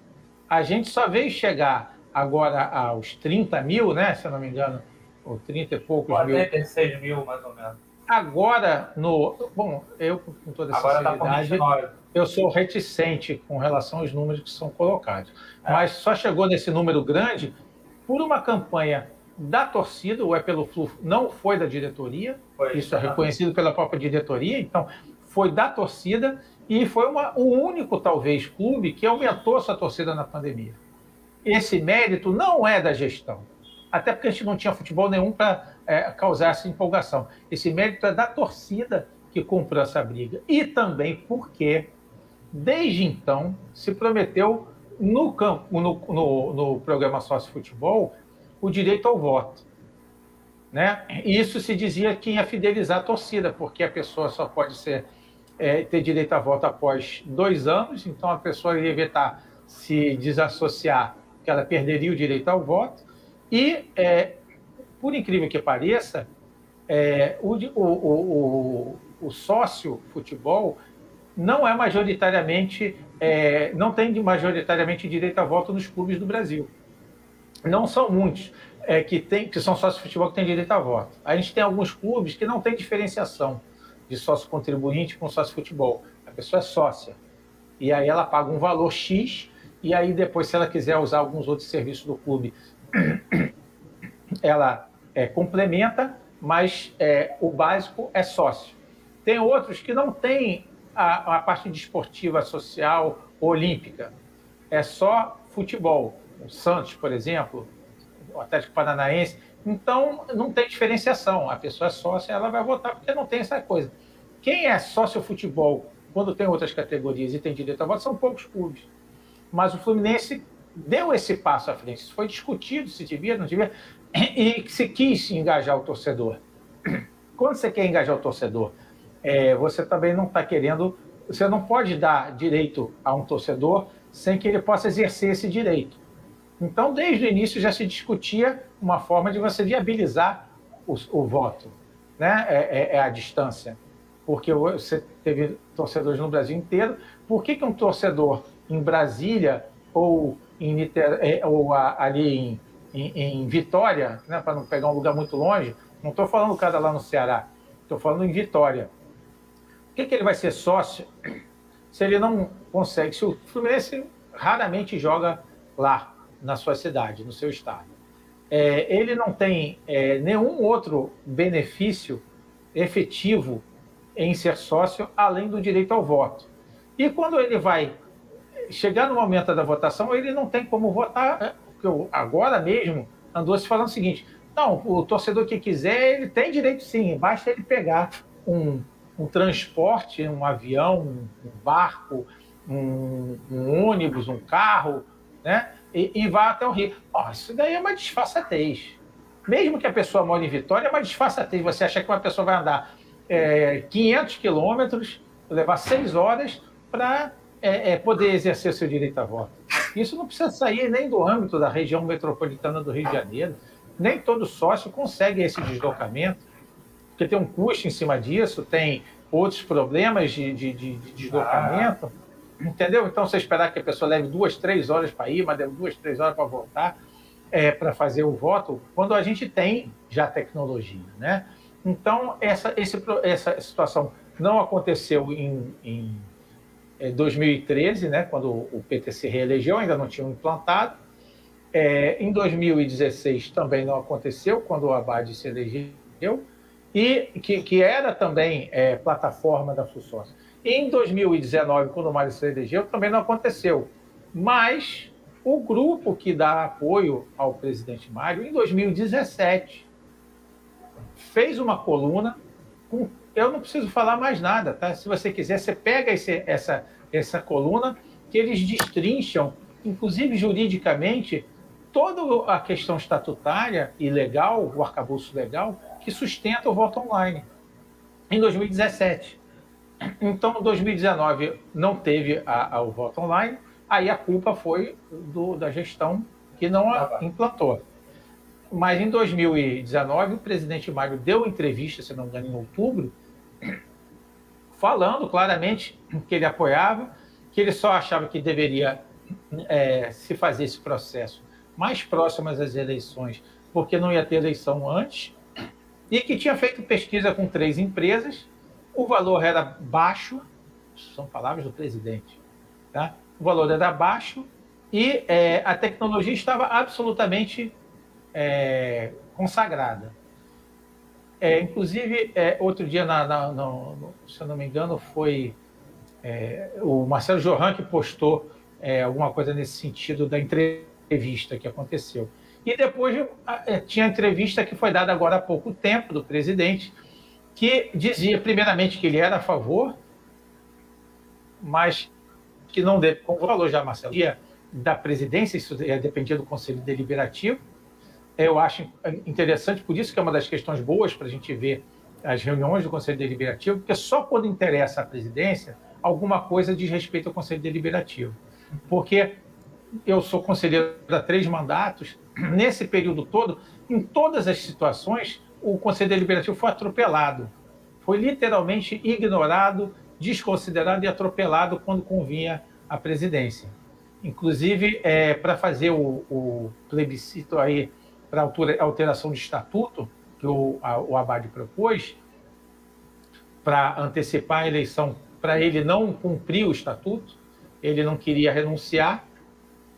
A gente só veio chegar agora aos 30 mil, né, se eu não me engano, ou 30 e poucos 46 mil. mil, mais ou menos. Agora, no. Bom, eu, com toda Agora tá sinceridade, tá eu sou reticente com relação aos números que são colocados. É. Mas só chegou nesse número grande por uma campanha da torcida, o É pelo Flu não foi da diretoria, foi, isso é reconhecido pela própria diretoria, então foi da torcida e foi uma, o único, talvez, clube que aumentou sua torcida na pandemia. Esse mérito não é da gestão até porque a gente não tinha futebol nenhum para é, causar essa empolgação. Esse mérito é da torcida que comprou essa briga. E também porque, desde então, se prometeu no, campo, no, no, no programa Sócio Futebol o direito ao voto. Né? E isso se dizia que ia fidelizar a torcida, porque a pessoa só pode ser, é, ter direito a voto após dois anos, então a pessoa ia evitar se desassociar, que ela perderia o direito ao voto e, é, por incrível que pareça, é, o, o, o, o, sócio futebol não é majoritariamente, é, não tem majoritariamente direito a voto nos clubes do Brasil. não são muitos é, que, tem, que são sócios futebol que têm direito a voto. A gente tem alguns clubes que não tem diferenciação de sócio contribuinte com sócio futebol. A pessoa é sócia. E aí ela paga um valor X, e aí depois, se ela quiser usar alguns outros serviços do clube, ela é, complementa, mas é, o básico é sócio. Tem outros que não têm a, a parte desportiva, social, olímpica. É só futebol. O Santos, por exemplo, o Atlético Paranaense. Então, não tem diferenciação. A pessoa é sócia, ela vai votar porque não tem essa coisa. Quem é sócio futebol, quando tem outras categorias e tem direito a voto, são poucos clubes. Mas o Fluminense deu esse passo à frente. Foi discutido se devia, não devia, e se quis engajar o torcedor. Quando você quer engajar o torcedor, é, você também não está querendo, você não pode dar direito a um torcedor sem que ele possa exercer esse direito. Então, desde o início já se discutia uma forma de você viabilizar o, o voto, né? É, é, é, a distância, porque você teve torcedores no Brasil inteiro. Por que, que um torcedor em Brasília ou, em Niter... É, ou ali em, em, em Vitória, né? para não pegar um lugar muito longe, não estou falando do cara lá no Ceará, estou falando em Vitória. Por que, que ele vai ser sócio se ele não consegue? Se o Fluminense raramente joga lá, na sua cidade, no seu estado. É, ele não tem é, nenhum outro benefício efetivo em ser sócio além do direito ao voto. E quando ele vai chegar no momento da votação, ele não tem como votar, é, porque agora mesmo andou se falando o seguinte: não, o torcedor que quiser, ele tem direito sim, basta ele pegar um, um transporte, um avião, um, barco, um, um ônibus, um carro, né? e, e vá até o Rio. Oh, isso daí é uma disfarçatez. Mesmo que a pessoa mora em Vitória, é uma disfarçatez. Você acha que uma pessoa vai andar é, 500 quilômetros, levar seis horas para é, é, poder exercer seu direito a voto. Isso não precisa sair nem do âmbito da região metropolitana do Rio de Janeiro. Nem todo sócio consegue esse deslocamento, porque tem um custo em cima disso, tem outros problemas de, de, de, de deslocamento. Ah Entendeu? Então, você esperar que a pessoa leve duas, três horas para ir, mas deve duas, três horas para voltar, é, para fazer o voto, quando a gente tem já tecnologia, né? Então, essa, esse, essa situação não aconteceu em, em 2013, é, né, quando o PT se reelegeu, ainda não tinham implantado. É, em 2016 também não aconteceu, quando o Abad se elegeu, e que, que era também é, plataforma da FUSOS. Em 2019, quando o Mário se elegeu, também não aconteceu. Mas o grupo que dá apoio ao presidente Mário, em 2017, fez uma coluna com. Eu não preciso falar mais nada, tá? Se você quiser, você pega esse, essa, essa coluna que eles destrincham, inclusive juridicamente, toda a questão estatutária e legal, o arcabouço legal, que sustenta o voto online. Em 2017. Então, 2019 não teve a, a, o voto online, aí a culpa foi do, da gestão que não a implantou. Mas em 2019, o presidente Mário deu entrevista, se não me engano, em outubro, falando claramente que ele apoiava, que ele só achava que deveria é, se fazer esse processo mais próximo às eleições, porque não ia ter eleição antes, e que tinha feito pesquisa com três empresas o valor era baixo, são palavras do presidente, tá? o valor era baixo e é, a tecnologia estava absolutamente é, consagrada. É, inclusive, é, outro dia, na, na, no, se eu não me engano, foi é, o Marcelo Johan que postou é, alguma coisa nesse sentido da entrevista que aconteceu. E depois tinha a entrevista que foi dada agora há pouco tempo do presidente, que dizia, primeiramente, que ele era a favor, mas que não, como falou já Marcelo, da presidência, isso dependia do Conselho Deliberativo. Eu acho interessante, por isso que é uma das questões boas para a gente ver as reuniões do Conselho Deliberativo, porque só quando interessa a presidência, alguma coisa diz respeito ao Conselho Deliberativo. Porque eu sou conselheiro há três mandatos, nesse período todo, em todas as situações, o Conselho Deliberativo foi atropelado. Foi literalmente ignorado, desconsiderado e atropelado quando convinha a presidência. inclusive é, para fazer o, o, plebiscito aí para alteração de estatuto que o, a, o Abad propôs para antecipar a eleição, para ele não cumprir o estatuto, ele não queria renunciar,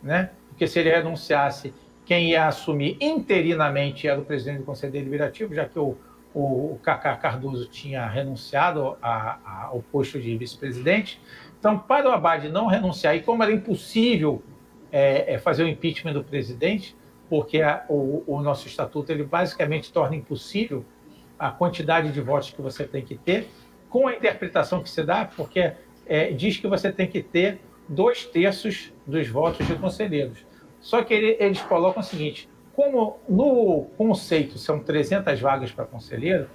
né? Porque se ele renunciasse, quem ia assumir interinamente era o presidente do Conselho Deliberativo, já que o, o Cacá Cardoso tinha renunciado a, a, ao posto de vice-presidente. Então, para o Abad não renunciar, e como era impossível é, é fazer o impeachment do presidente, porque a, o, o, nosso estatuto ele basicamente torna impossível a quantidade de votos que você tem que ter, com a interpretação que se dá, porque é, diz que você tem que ter dois terços dos votos de conselheiros. Só que ele, eles colocam o seguinte: como no conceito são 300 vagas para conselheiro,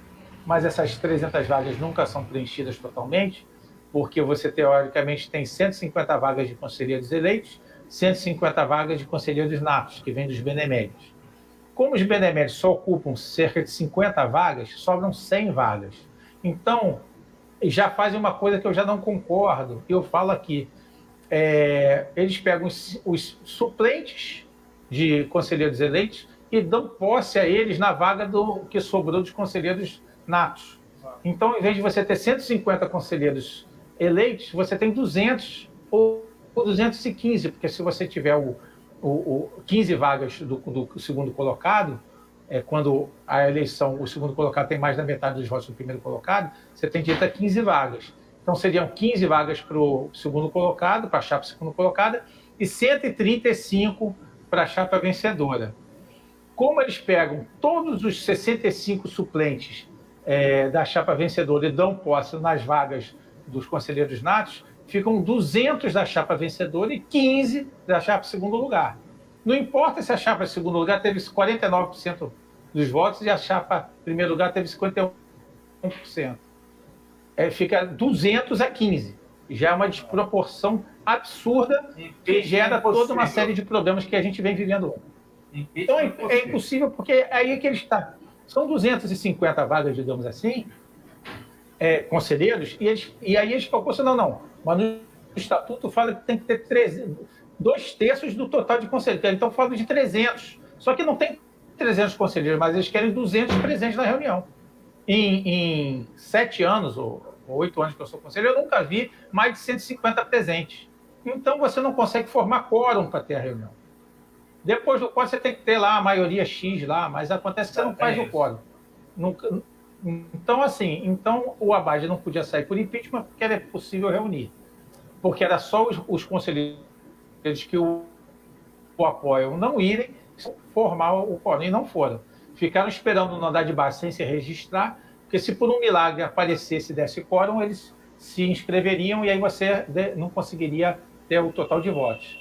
mas essas 300 vagas nunca são preenchidas totalmente, porque você teoricamente tem 150 vagas de conselheiros eleitos, 150 vagas de conselheiros natos, que vêm dos beneméritos. Como os beneméritos só ocupam cerca de 50 vagas, sobram 100 vagas. Então, já fazem uma coisa que eu já não concordo, eu falo aqui. É, eles pegam os, os, suplentes de conselheiros eleitos e dão posse a eles na vaga do que sobrou dos conselheiros natos. Então, em vez de você ter 150 conselheiros eleitos, você tem 200 ou 215, porque se você tiver o, o, o 15 vagas do, do segundo colocado, é, quando a eleição, o segundo colocado tem mais da metade dos votos do primeiro colocado, você tem direito a 15 vagas. Então seriam 15 vagas para o segundo colocado, para a chapa segundo colocada, e 135 para a chapa vencedora. Como eles pegam todos os 65 suplentes é, da chapa vencedora e dão posse nas vagas dos conselheiros natos, ficam 200 da chapa vencedora e 15 da chapa segundo lugar. Não importa se a chapa segundo lugar teve 49% dos votos e a chapa primeiro lugar teve 51%. É, fica 200 a 15. Já é uma desproporção absurda e gera toda uma série de problemas que a gente vem vivendo hoje. Então é, é impossível, porque aí é que ele está. São 250 vagas, digamos assim, é, conselheiros, e, eles, e aí eles proporcionam, não, não, mas no estatuto fala que tem que ter 300, dois terços do total de conselheiros, então fala de 300, só que não tem 300 conselheiros, mas eles querem 200 presentes na reunião. Em, em sete anos, ou oito anos que eu sou conselheiro, eu nunca vi mais de 150 presentes. Então você não consegue formar quórum para ter a reunião. Depois do quórum você tem que ter lá a maioria X lá, mas acontece que você não faz o quórum. Nunca, então, assim, então o Abad não podia sair por impeachment porque era possível reunir. Porque era só os, os conselheiros que o, o, apoiam não irem formar o quórum, e não foram. Ficaram esperando no andar de baixo sem se registrar, porque se por um milagre aparecesse desse quórum, eles se inscreveriam e aí você não conseguiria ter o total de votos.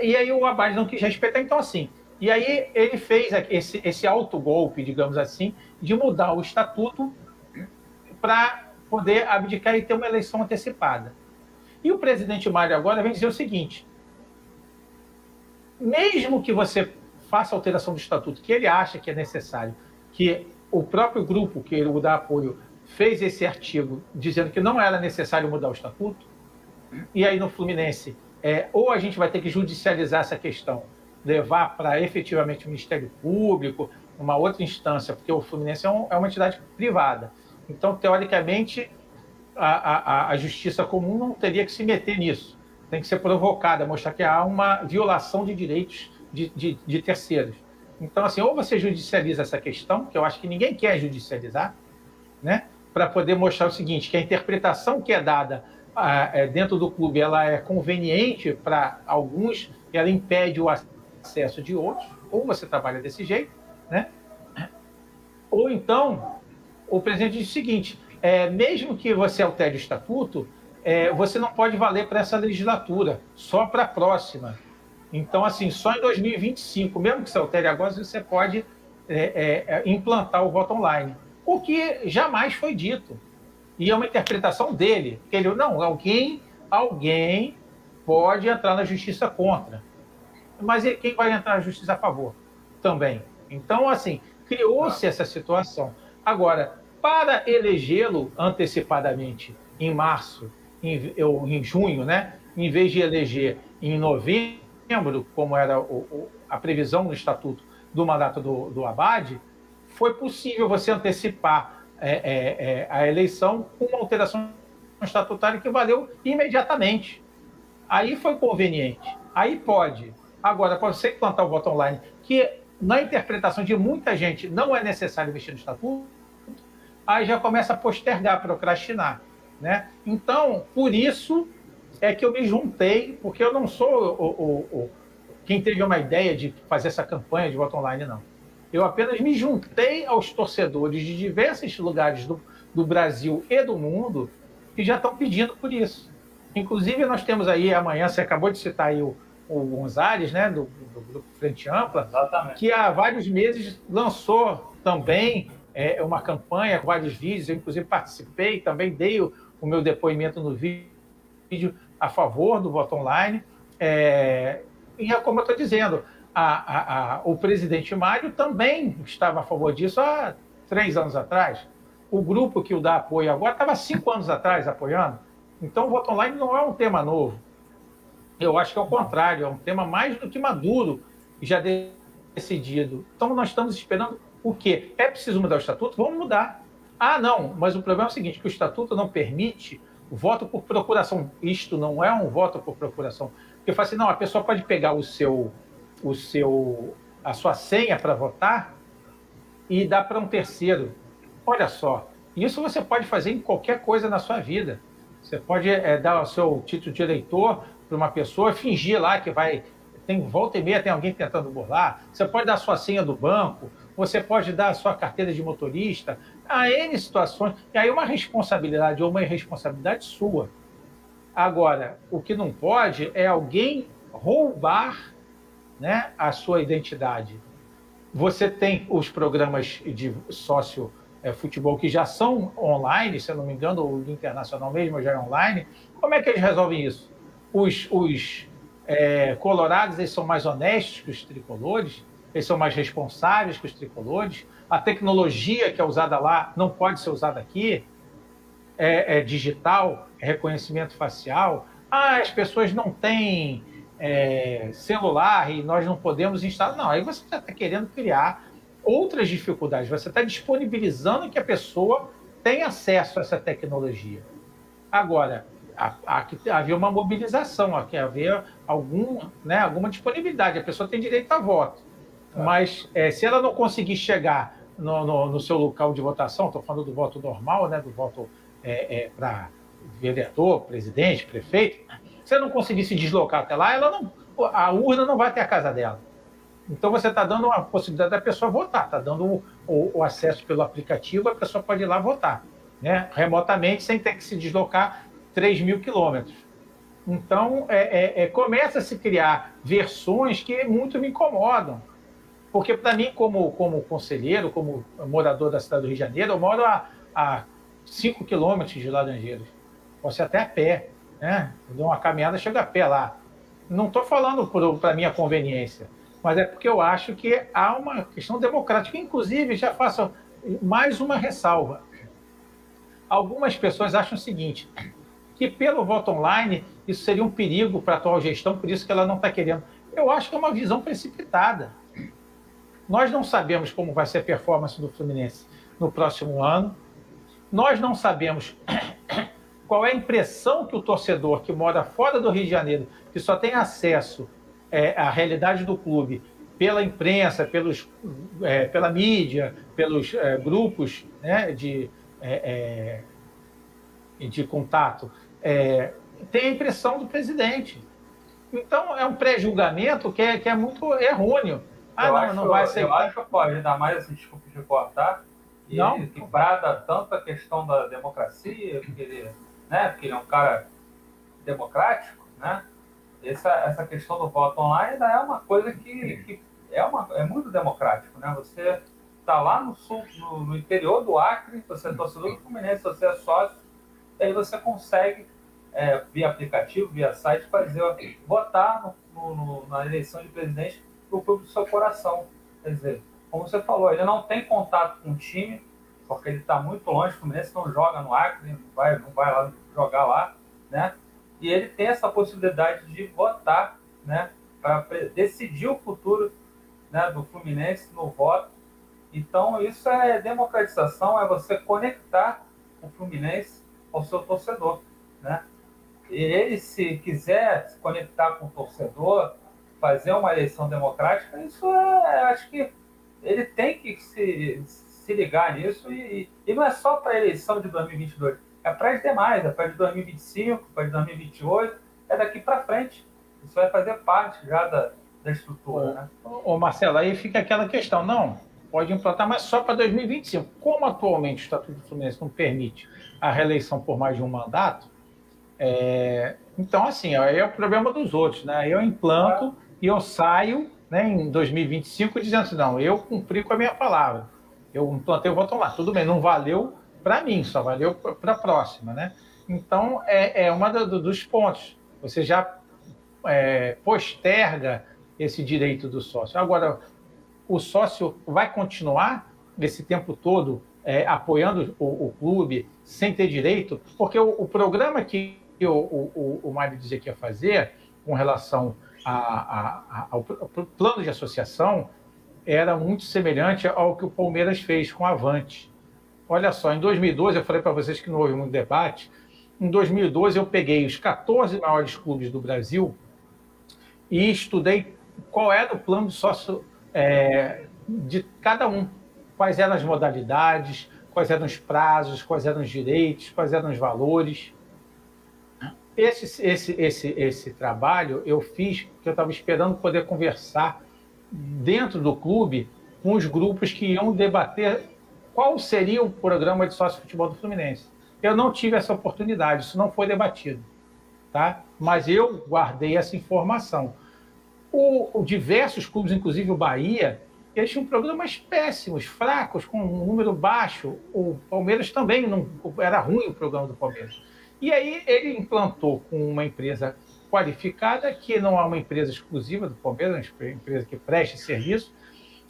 E aí o Abad não quis respeitar, então assim, e aí ele fez esse, esse autogolpe, digamos assim, de mudar o estatuto para poder abdicar e ter uma eleição antecipada. E o presidente Mário agora vem dizer o seguinte: mesmo que você faça alteração do estatuto, que ele acha que é necessário, que o próprio grupo que o dá apoio fez esse artigo dizendo que não era necessário mudar o estatuto, e aí no Fluminense, é, ou a gente vai ter que judicializar essa questão, levar para efetivamente o Ministério Público, uma outra instância, porque o Fluminense é, um, é uma entidade privada. Então, teoricamente, a, a, a, justiça comum não teria que se meter nisso. Tem que ser provocada, mostrar que há uma violação de direitos de, de, de terceiros. Então, assim, ou você judicializa essa questão, que eu acho que ninguém quer judicializar, né? para poder mostrar o seguinte, que a interpretação que é dada é, dentro do clube ela é conveniente para alguns, ela impede o acesso de outros, ou você trabalha desse jeito, né? Ou então, o presidente diz o seguinte: é, mesmo que você altere o estatuto, é, você não pode valer para essa legislatura, só para a próxima. Então, assim, só em 2025, mesmo que você altere agora, você pode é, é, é, implantar o voto online. O que jamais foi dito. E é uma interpretação dele. Ele, não, alguém, alguém pode entrar na justiça contra. Mas quem vai entrar na justiça a favor? Também. Então, assim, criou-se essa situação. Agora, para elegê-lo antecipadamente em março em, ou em junho, né? em vez de eleger em novembro, como era o, o, a previsão no estatuto do mandato do, do Abad, foi possível você antecipar é, é, é, a eleição com uma alteração estatutária que valeu imediatamente. Aí foi conveniente. Aí pode. Agora, para você implantar o voto online, que na interpretação de muita gente não é necessário investir no estatuto, aí já começa a postergar, procrastinar. Né? Então, por isso é que eu me juntei, porque eu não sou o, o, o, quem teve uma ideia de fazer essa campanha de voto online, não. Eu apenas me juntei aos torcedores de diversos lugares do, do Brasil e do mundo que já estão pedindo por isso. Inclusive, nós temos aí amanhã, você acabou de citar aí o, o Gonzalez, né, do, do Grupo Frente Ampla, Exatamente. que há vários meses lançou também é, uma campanha com vários vídeos. Eu, inclusive, participei, também dei o, o meu depoimento no vídeo a favor do voto online. É, e é como eu estou dizendo, a, a, a, o presidente Mário também estava a favor disso há três anos atrás. O grupo que o dá apoio agora estava cinco anos atrás apoiando. Então, o voto online não é um tema novo. Eu acho que é o contrário, é um tema mais do que maduro, já decidido. Então, nós estamos esperando o quê? É preciso mudar o estatuto? Vamos mudar. Ah, não, mas o problema é o seguinte, que o estatuto não permite voto por procuração. Isto não é um voto por procuração. Porque fala assim, não, a pessoa pode pegar o seu, o seu, a sua senha para votar e dar para um terceiro. Olha só, isso você pode fazer em qualquer coisa na sua vida. Você pode é, dar o seu título de eleitor para uma pessoa, fingir lá que vai. Tem volta e meia, tem alguém tentando burlar. Você pode dar sua senha do banco, você pode dar sua carteira de motorista. Há N situações. E aí, uma responsabilidade ou uma irresponsabilidade sua. Agora, o que não pode é alguém roubar né, a sua identidade. Você tem os programas de sócio é, futebol que já são online, se eu não me engano, o internacional mesmo já é online. Como é que eles resolvem isso? Os, os é, colorados eles são mais honestos que os tricolores, eles são mais responsáveis que os tricolores. A tecnologia que é usada lá não pode ser usada aqui, é, é digital, é reconhecimento facial. Ah, as pessoas não têm é, celular e nós não podemos instalar. Não, aí você está querendo criar outras dificuldades. Você está disponibilizando que a pessoa tenha acesso a essa tecnologia. Agora, havia uma mobilização, aqui havia algum, né, alguma disponibilidade. A pessoa tem direito a voto. Tá. Mas é, se ela não conseguir chegar no, no, no seu local de votação, estou falando do voto normal, né, do voto é, é, para vereador, presidente, prefeito, se ela não conseguir se deslocar até lá, ela não, a urna não vai até a casa dela. Então você está dando uma possibilidade da pessoa votar, está dando o, o, o, acesso pelo aplicativo, a pessoa pode ir lá votar, né? remotamente, sem ter que se deslocar 3 mil quilômetros. Então é, é, é, começa a se criar versões que muito me incomodam. Porque para mim, como, como conselheiro, como morador da cidade do Rio de Janeiro, eu moro a, a 5 quilômetros de Laranjeiras. Posso ir até a pé. Né? Eu dou uma caminhada, chego a pé lá. Não estou falando para minha conveniência mas é porque eu acho que há uma questão democrática. Inclusive, já faço mais uma ressalva. Algumas pessoas acham o seguinte, que pelo voto online isso seria um perigo para a atual gestão, por isso que ela não está querendo. Eu acho que é uma visão precipitada. Nós não sabemos como vai ser a performance do Fluminense no próximo ano. Nós não sabemos qual é a impressão que o torcedor que mora fora do Rio de Janeiro, que só tem acesso é, a realidade do clube pela imprensa, pelos, é, pela mídia, pelos é, grupos né, de, é, é, de contato, é, tem a impressão do presidente. Então, é um pré-julgamento que é, que é muito errôneo. Ah, eu não, acho, não vai ser. Eu acho que pode, ainda mais assim, desculpa de cortar, e não. ele que brada tanto a questão da democracia, porque ele, né, porque ele é um cara democrático, né? essa, essa questão do voto online ainda é uma coisa que, que é, uma, é muito democrático, né? Você está lá no sul, no, no, interior do Acre, você é torcedor do Fluminense, você é sócio, e aí você consegue, é, via aplicativo, via site, fazer, votar no, no, na eleição de presidente do clube do seu coração. Quer dizer, como você falou, ele não tem contato com o time, porque ele está muito longe, o Fluminense não joga no Acre, não vai, não vai lá jogar lá, né? e ele tem essa possibilidade de votar, né, para decidir o futuro né, do Fluminense no voto. Então, isso é democratização, é você conectar o Fluminense ao seu torcedor. Né? E ele, se quiser se conectar com o torcedor, fazer uma eleição democrática, isso é, acho que ele tem que se, se ligar nisso e, e não é só para a eleição de 2022, é para as demais, é para de 2025, para de 2028, é daqui para frente. Isso vai fazer parte já da, da estrutura. Ô, né? ô, Marcelo, aí fica aquela questão, não, pode implantar, mas só para 2025. Como atualmente o Estatuto do Fluminense não permite a reeleição por mais de um mandato, é, então, assim, aí é o problema dos outros, né? Eu implanto e eu saio né, em 2025 dizendo assim, não, eu cumpri com a minha palavra. Eu implantei o voto lá. Tudo bem, não valeu para mim, só valeu para a próxima, né? Então, é, é uma do, dos pontos. Você já é, posterga esse direito do sócio. Agora, o sócio vai continuar esse tempo todo é, apoiando o, o, clube sem ter direito, porque o, o programa que o, o, o Mário dizia que ia fazer com relação a, a, a, ao plano de associação era muito semelhante ao que o Palmeiras fez com a Avante. Olha só, em 2012, eu falei para vocês que não houve muito debate, em 2012 eu peguei os 14 maiores clubes do Brasil e estudei qual era o plano de sócio é, de cada um, quais eram as modalidades, quais eram os prazos, quais eram os direitos, quais eram os valores. Esse, esse, esse, esse trabalho eu fiz porque eu estava esperando poder conversar dentro do clube com os grupos que iam debater qual seria o programa de sócio futebol do Fluminense. Eu não tive essa oportunidade, isso não foi debatido, tá? Mas eu guardei essa informação. O, o diversos clubes, inclusive o Bahia, eles tinham programas péssimos, fracos, com um número baixo. O Palmeiras também não era ruim o programa do Palmeiras. E aí ele implantou com uma empresa qualificada, que não é uma empresa exclusiva do Palmeiras, é uma empresa que presta serviço,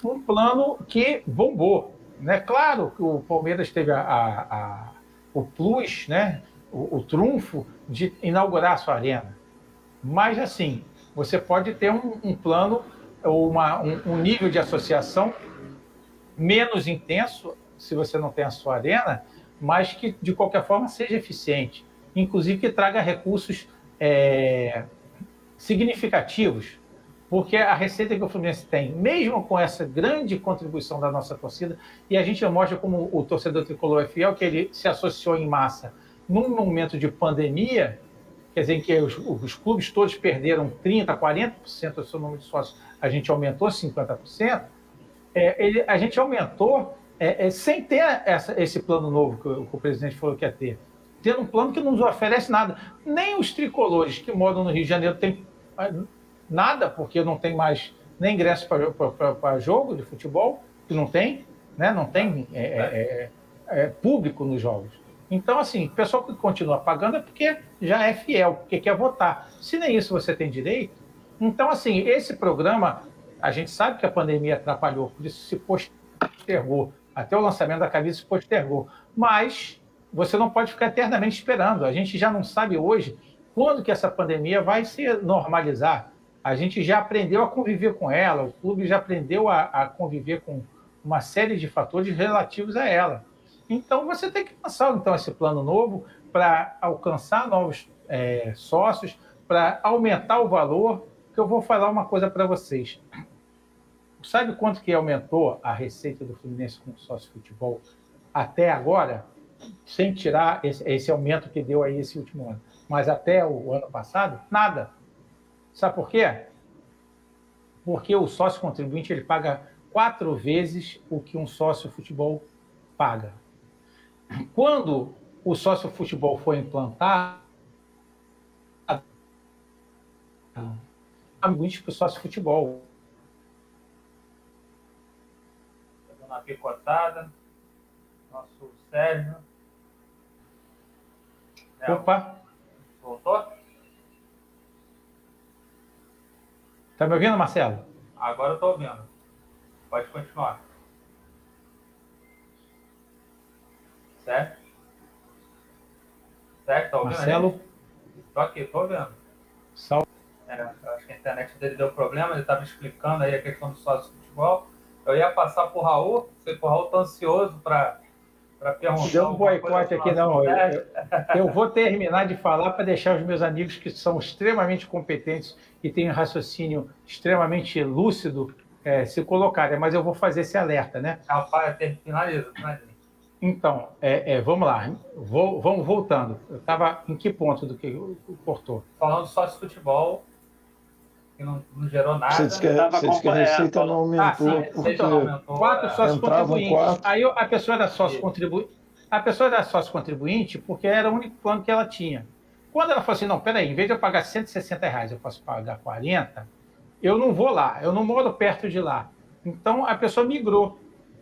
um plano que bombou. Né? Claro que o Palmeiras teve a, a, a o plus, né? O, o, trunfo de inaugurar a sua arena. Mas, assim, você pode ter um, um plano ou uma, um, um nível de associação menos intenso, se você não tem a sua arena, mas que, de qualquer forma, seja eficiente. Inclusive que traga recursos é, significativos porque a receita que o Fluminense tem, mesmo com essa grande contribuição da nossa torcida, e a gente mostra como o torcedor tricolor é fiel, que ele se associou em massa num momento de pandemia, quer dizer, em que os, os clubes todos perderam 30%, 40% do seu número de sócios, a gente aumentou 50%, é, ele, a gente aumentou é, é, sem ter essa, esse plano novo que o, que o presidente falou que ia ter. Tendo um plano que não nos oferece nada. Nem os tricolores que moram no Rio de Janeiro têm nada, porque não tem mais nem ingresso para jogo de futebol, que não tem, né? não tem é, é, é, é, público nos jogos. Então, assim, o pessoal que continua pagando é porque já é fiel, porque quer votar. Se nem isso você tem direito, então, assim, esse programa, a gente sabe que a pandemia atrapalhou, por isso se postergou. Até o lançamento da camisa se postergou. Mas você não pode ficar eternamente esperando. A gente já não sabe hoje quando que essa pandemia vai se normalizar a gente já aprendeu a conviver com ela, o clube já aprendeu a, a conviver com uma série de fatores relativos a ela. Então você tem que lançar então esse plano novo para alcançar novos é, sócios, para aumentar o valor. Que eu vou falar uma coisa para vocês. Sabe quanto que aumentou a receita do Fluminense com sócio futebol até agora, sem tirar esse, esse aumento que deu aí esse último ano, mas até o ano passado, nada. Sabe por quê? Porque o sócio contribuinte ele paga quatro vezes o que um sócio futebol paga. Quando o sócio futebol foi implantado, contribuinte para o sócio futebol. Dando uma picotada. Nosso Sérgio. Opa! Voltou? Está me ouvindo, Marcelo? Agora eu estou ouvindo. Pode continuar. Certo? Certo? Tá ouvindo Marcelo? Tô aqui, tô vendo. Salve. É, acho que a internet dele deu problema, ele estava explicando aí a questão do sócio futebol. Eu ia passar para o Raul, sei que o Raul está ansioso para perguntar. Deu um boicote aqui, não. Eu, eu, vou terminar de falar para deixar os meus amigos que são extremamente competentes e têm um raciocínio extremamente lúcido é, se colocarem, mas eu vou fazer esse alerta, né? Rapaz, finaliza, finaliza. Então, é, é, vamos lá, vou, vamos voltando. Eu estava em que ponto do que cortou? Falando só de futebol, que não, não gerou nada. Você disse que, você disse que a receita não aumentou. Ah, sim, porque não aumentou. Quatro sócios contribuintes. Quatro. Aí a pessoa era sócio contribuinte. A pessoa era sócio contribuinte porque era o único plano que ela tinha. Quando ela falou assim, não, peraí, em vez de eu pagar 160 reais, eu posso pagar 40, eu não vou lá, eu não moro perto de lá. Então a pessoa migrou.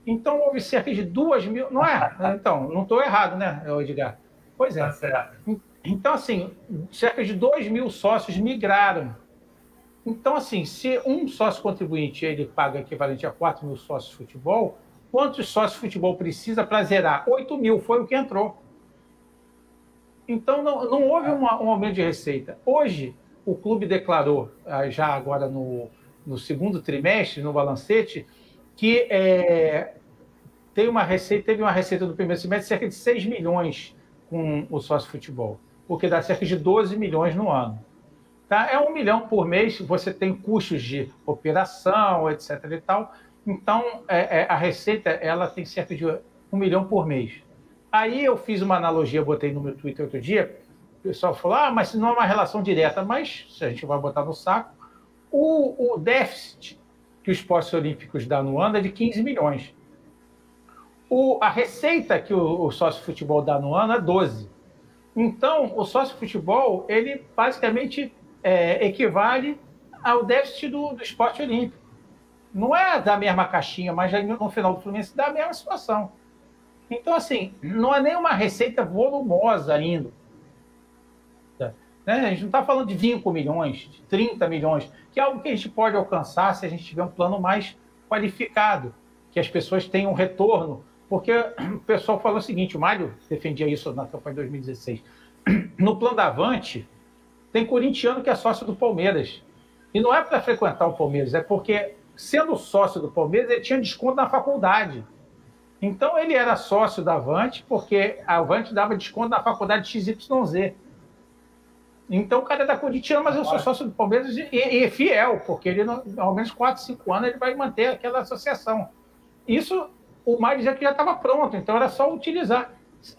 Então houve cerca de duas mil. Não é? Então, não estou errado, né, Edgar? Pois é. Tá então, assim, cerca de 2 mil sócios migraram. Então, assim, se um sócio contribuinte ele paga equivalente a 4 mil sócios de futebol, quantos sócios de futebol precisa para zerar? 8 mil, foi o que entrou. Então, não, não houve uma, um aumento de receita. Hoje, o clube declarou, ah, já agora no, no segundo trimestre, no balancete, que é, tem uma receita, teve uma receita do primeiro semestre de cerca de 6 milhões com o sócio futebol, porque dá cerca de 12 milhões no ano. Tá? É um milhão por mês, você tem custos de operação, etc. e tal. Então, é, é, a receita ela tem cerca de um milhão por mês. Aí eu fiz uma analogia, botei no meu Twitter outro dia, o pessoal falou, ah, mas não é uma relação direta, mas se a gente vai botar no saco, o, o déficit que os esportes olímpicos dá no ano é de 15 milhões. O, a receita que o, o sócio futebol dá no ano é 12. Então, o sócio futebol, ele basicamente é, equivale ao déficit do, do esporte olímpico. Não é da mesma caixinha, mas no final do Fluminense dá a mesma situação. Então, assim, não é nem uma receita volumosa ainda. Né? A gente não está falando de 20 milhões, de 30 milhões, que é algo que a gente pode alcançar se a gente tiver um plano mais qualificado, que as pessoas tenham retorno. Porque o pessoal falou o seguinte, o Mário defendia isso na campanha de 2016. No plano da Avante, tem corintiano que é sócio do Palmeiras. E não é para frequentar o Palmeiras, é porque, sendo sócio do Palmeiras, ele tinha desconto na faculdade. Então, ele era sócio da Avante, porque a Avante dava desconto na faculdade XYZ. Então o cara é da Curitiba, mas eu sou sócio do Palmeiras e, e fiel, porque ele, ao menos 4, 5 anos, ele vai manter aquela associação. Isso o Mário dizia que já estava pronto, então era só utilizar.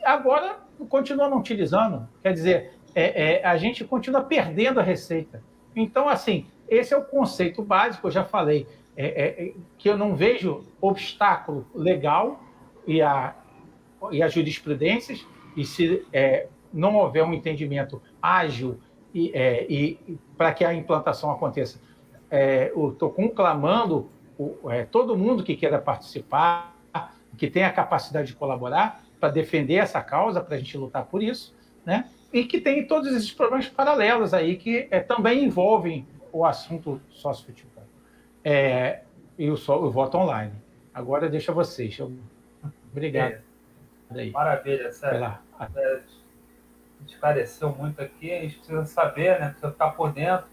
Agora continua não utilizando, quer dizer, é, é, a gente continua perdendo a receita. Então, assim, esse é o conceito básico, eu já falei, é, é, é que eu não vejo obstáculo legal e a, e as jurisprudências, e se é, não houver um entendimento ágil e, e para que a implantação aconteça, eu estou conclamando o, todo mundo que queira participar, que tenha a capacidade de colaborar para defender essa causa, para a gente lutar por isso, né? E que tem todos esses problemas paralelos aí que é, também envolvem o assunto sócio-futebol. É, e o, o voto online. Agora deixa vocês. Eu... Obrigado. É. Maravilha, Sérgio esclareceu muito aqui, a gente precisa saber, né? Precisa estar por dentro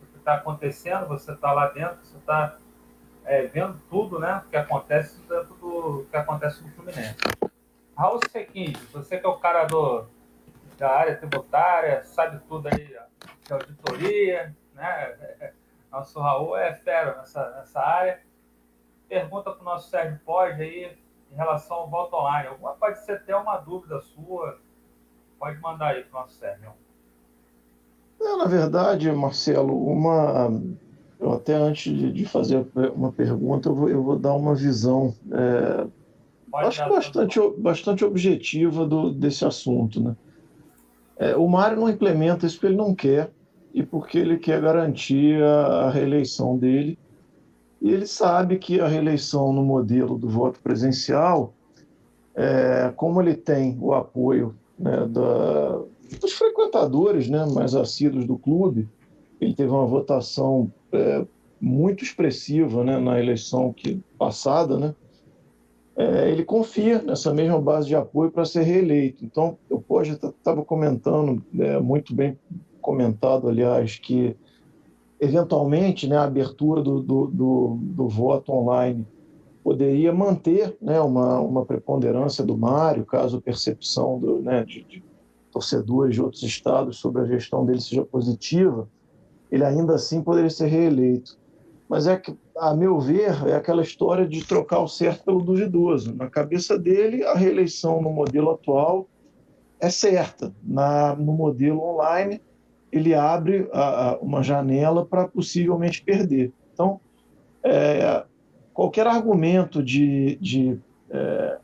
do que está acontecendo, você está lá dentro, você está é, vendo tudo, né? O que acontece dentro do que acontece no Fluminense. Raul Sequinho, você que é o cara do, da área tributária, sabe tudo aí de auditoria, né? Nosso Raul é fera nessa, nessa área. Pergunta para o nosso Sérgio Pode aí em relação ao voto online. Alguma pode ser até uma dúvida sua, Pode mandar aí para o nosso Sérgio. É, na verdade, Marcelo, uma. Eu até antes de, de fazer uma pergunta, eu vou, eu vou dar uma visão, é, acho bastante, bastante objetiva do, desse assunto. Né? É, o Mário não implementa isso porque ele não quer e porque ele quer garantir a, reeleição dele. E ele sabe que a reeleição no modelo do voto presencial, é, como ele tem o apoio né, da, dos frequentadores né, mais assíduos do clube. Ele teve uma votação é, muito expressiva né, na eleição que, passada. Né? É, ele confia nessa mesma base de apoio para ser reeleito. Então, eu hoje estava comentando é, muito bem comentado, aliás, que eventualmente né, a abertura do, do, do, do voto online poderia manter né, uma, uma preponderância do Mário, caso a percepção do, né, de, de, torcedores de outros estados sobre a gestão dele seja positiva, ele ainda assim poderia ser reeleito. Mas é que, a meu ver, é aquela história de trocar o certo pelo duvidoso. Na cabeça dele, a reeleição no modelo atual é certa. Na, no modelo online, ele abre a, a, uma janela para possivelmente perder. Então, é, qualquer argumento de, de, é,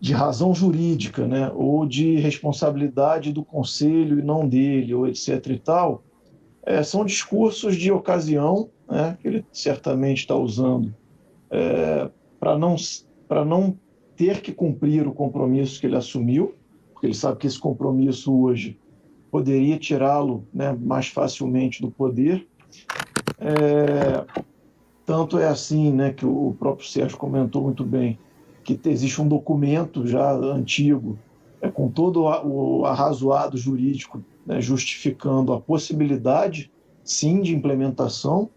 de razão jurídica, né, ou de responsabilidade do conselho e não dele, ou etc. e tal, é, são discursos de ocasião, né, que ele certamente está usando é, para não, não ter que cumprir o compromisso que ele assumiu, porque ele sabe que esse compromisso hoje poderia tirá-lo né, mais facilmente do poder. É, tanto é assim, né, que o próprio Sérgio comentou muito bem, que existe um documento já antigo, é, com todo o arrazoado jurídico né, justificando a possibilidade, sim, de implementação.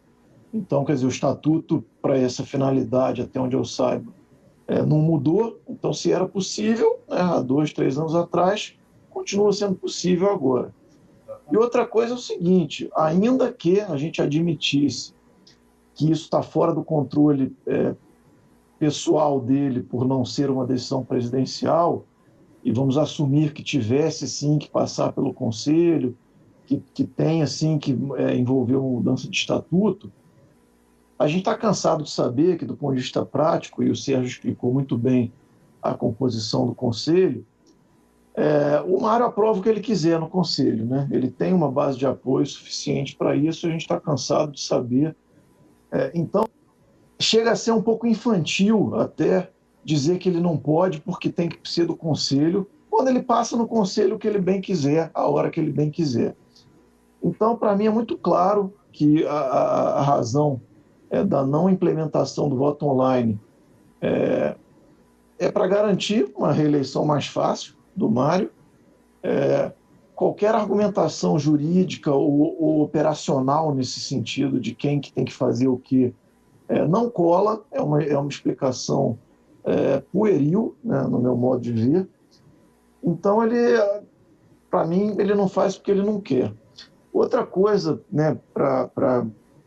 Então, quer dizer, o estatuto para essa finalidade, até onde eu saiba, é, não mudou. Então, se era possível, né, há dois, três anos atrás, continua sendo possível agora. E outra coisa é o seguinte: ainda que a gente admitisse que isso está fora do controle é, pessoal dele por não ser uma decisão presidencial, e vamos assumir que tivesse sim que passar pelo conselho, que, que tenha sim que é, envolver uma mudança de estatuto, a gente está cansado de saber que, do ponto de vista prático, e o Sérgio explicou muito bem a composição do conselho, é, o Mário aprova o que ele quiser no conselho, né? Ele tem uma base de apoio suficiente para isso. A gente está cansado de saber é, então, chega a ser um pouco infantil até dizer que ele não pode porque tem que ser do conselho, quando ele passa no conselho o que ele bem quiser, a hora que ele bem quiser. Então, para mim, é muito claro que a, a, a razão é, da não implementação do voto online é, é para garantir uma reeleição mais fácil do Mário. É, qualquer argumentação jurídica ou, ou, operacional nesse sentido de quem que tem que fazer o que é, não cola, é uma, é uma explicação é, pueril, né, no meu modo de ver. Então, ele, para mim, ele não faz porque ele não quer. Outra coisa, né, pra, pra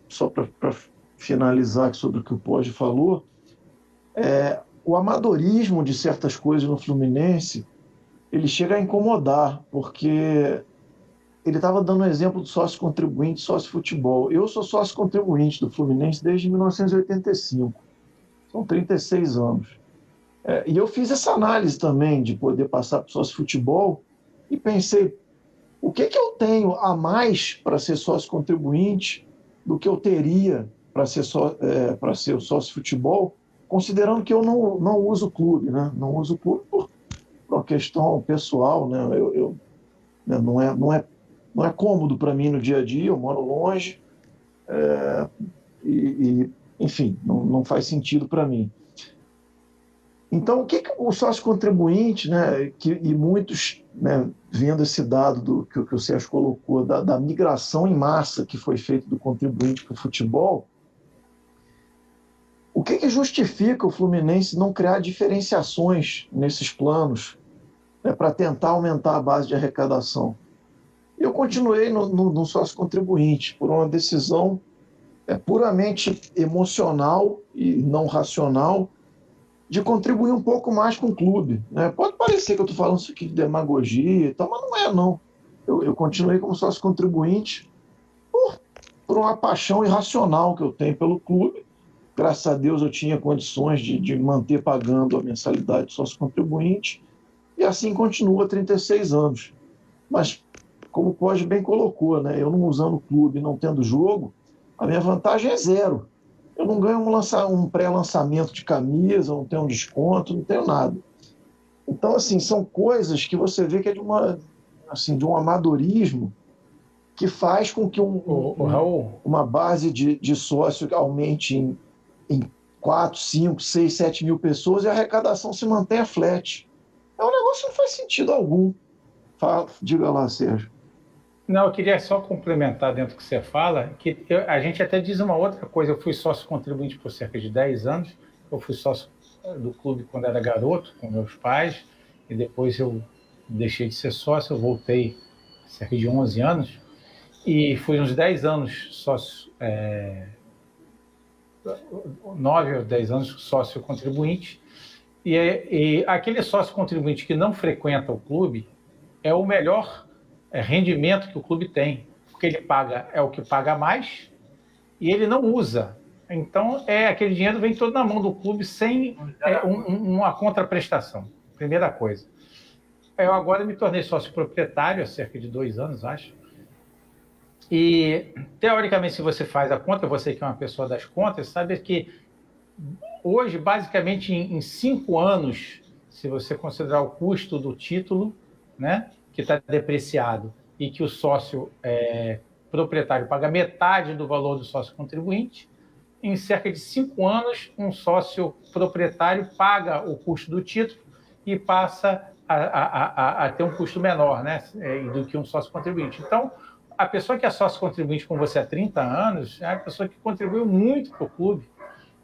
só para finalizar sobre o que o Pode falou, é, o amadorismo de certas coisas no Fluminense ele chega a incomodar, porque ele estava dando um exemplo do sócio contribuinte, sócio futebol. Eu sou sócio contribuinte do Fluminense desde 1985, são 36 anos. É, e eu fiz essa análise também de poder passar para sócio futebol e pensei, o que, que eu tenho a mais para ser sócio contribuinte do que eu teria para ser, só, é, para ser sócio futebol, considerando que eu não, não uso o clube, né? não uso o clube por uma questão pessoal, né? Eu, eu né? não é não é não é cômodo para mim no dia a dia. Eu moro longe é, e, e, enfim, não, não faz sentido para mim. Então, o que, que o sócio contribuinte, né, que, e muitos, né, vendo esse dado do, que, que o Sérgio colocou, da, da migração em massa que foi feita do contribuinte para o futebol, o que, que justifica o Fluminense não criar diferenciações nesses planos né, para tentar aumentar a base de arrecadação. Eu continuei no, no, no sócio contribuinte por uma decisão é, puramente emocional e não racional de contribuir um pouco mais com o clube. Né? Pode parecer que eu estou falando isso aqui de demagogia e tal, mas não é, não. Eu, eu continuei como sócio contribuinte por, por uma paixão irracional que eu tenho pelo clube. Graças a Deus eu tinha condições de, de manter pagando a mensalidade de sócio contribuinte e assim continua 36 anos. Mas, como o Pode bem colocou, né, eu não usando o clube, não tendo jogo, a minha vantagem é zero. Eu não ganho um, um pré-lançamento de camisa, não tenho um desconto, não tenho nada. Então, assim, são coisas que você vê que é de, uma, assim, de um amadorismo que faz com que um, um, uma base de, de sócio aumente em, em 4, 5, 6, 7 mil pessoas e a arrecadação se mantenha flat. É um negócio que não faz sentido algum. Fala, diga lá, Sérgio. Não, eu queria só complementar dentro do que você fala, que eu, a gente até diz uma outra coisa. Eu fui sócio contribuinte por cerca de 10 anos. Eu fui sócio do clube quando era garoto, com meus pais, e depois eu deixei de ser sócio, eu voltei cerca de 11 anos, e fui uns 10 anos sócio, é, 9 ou 10 anos sócio contribuinte, e, e aquele sócio contribuinte que não frequenta o clube é o melhor rendimento que o clube tem, porque ele paga, é o que paga mais, e ele não usa então, é aquele dinheiro vem todo na mão do clube sem é, um, uma contraprestação. Primeira coisa. Eu agora me tornei sócio proprietário há cerca de dois anos, acho. E, teoricamente, se você faz a conta, você que é uma pessoa das contas, sabe que hoje, basicamente, em cinco anos, se você considerar o custo do título, né, que está depreciado, e que o sócio é, proprietário paga metade do valor do sócio contribuinte, em cerca de cinco anos, um sócio proprietário paga o custo do título e passa a, a, a, a ter um custo menor né, é, do que um sócio contribuinte. Então, a pessoa que é sócio contribuinte com você há 30 anos é a pessoa que contribuiu muito para o clube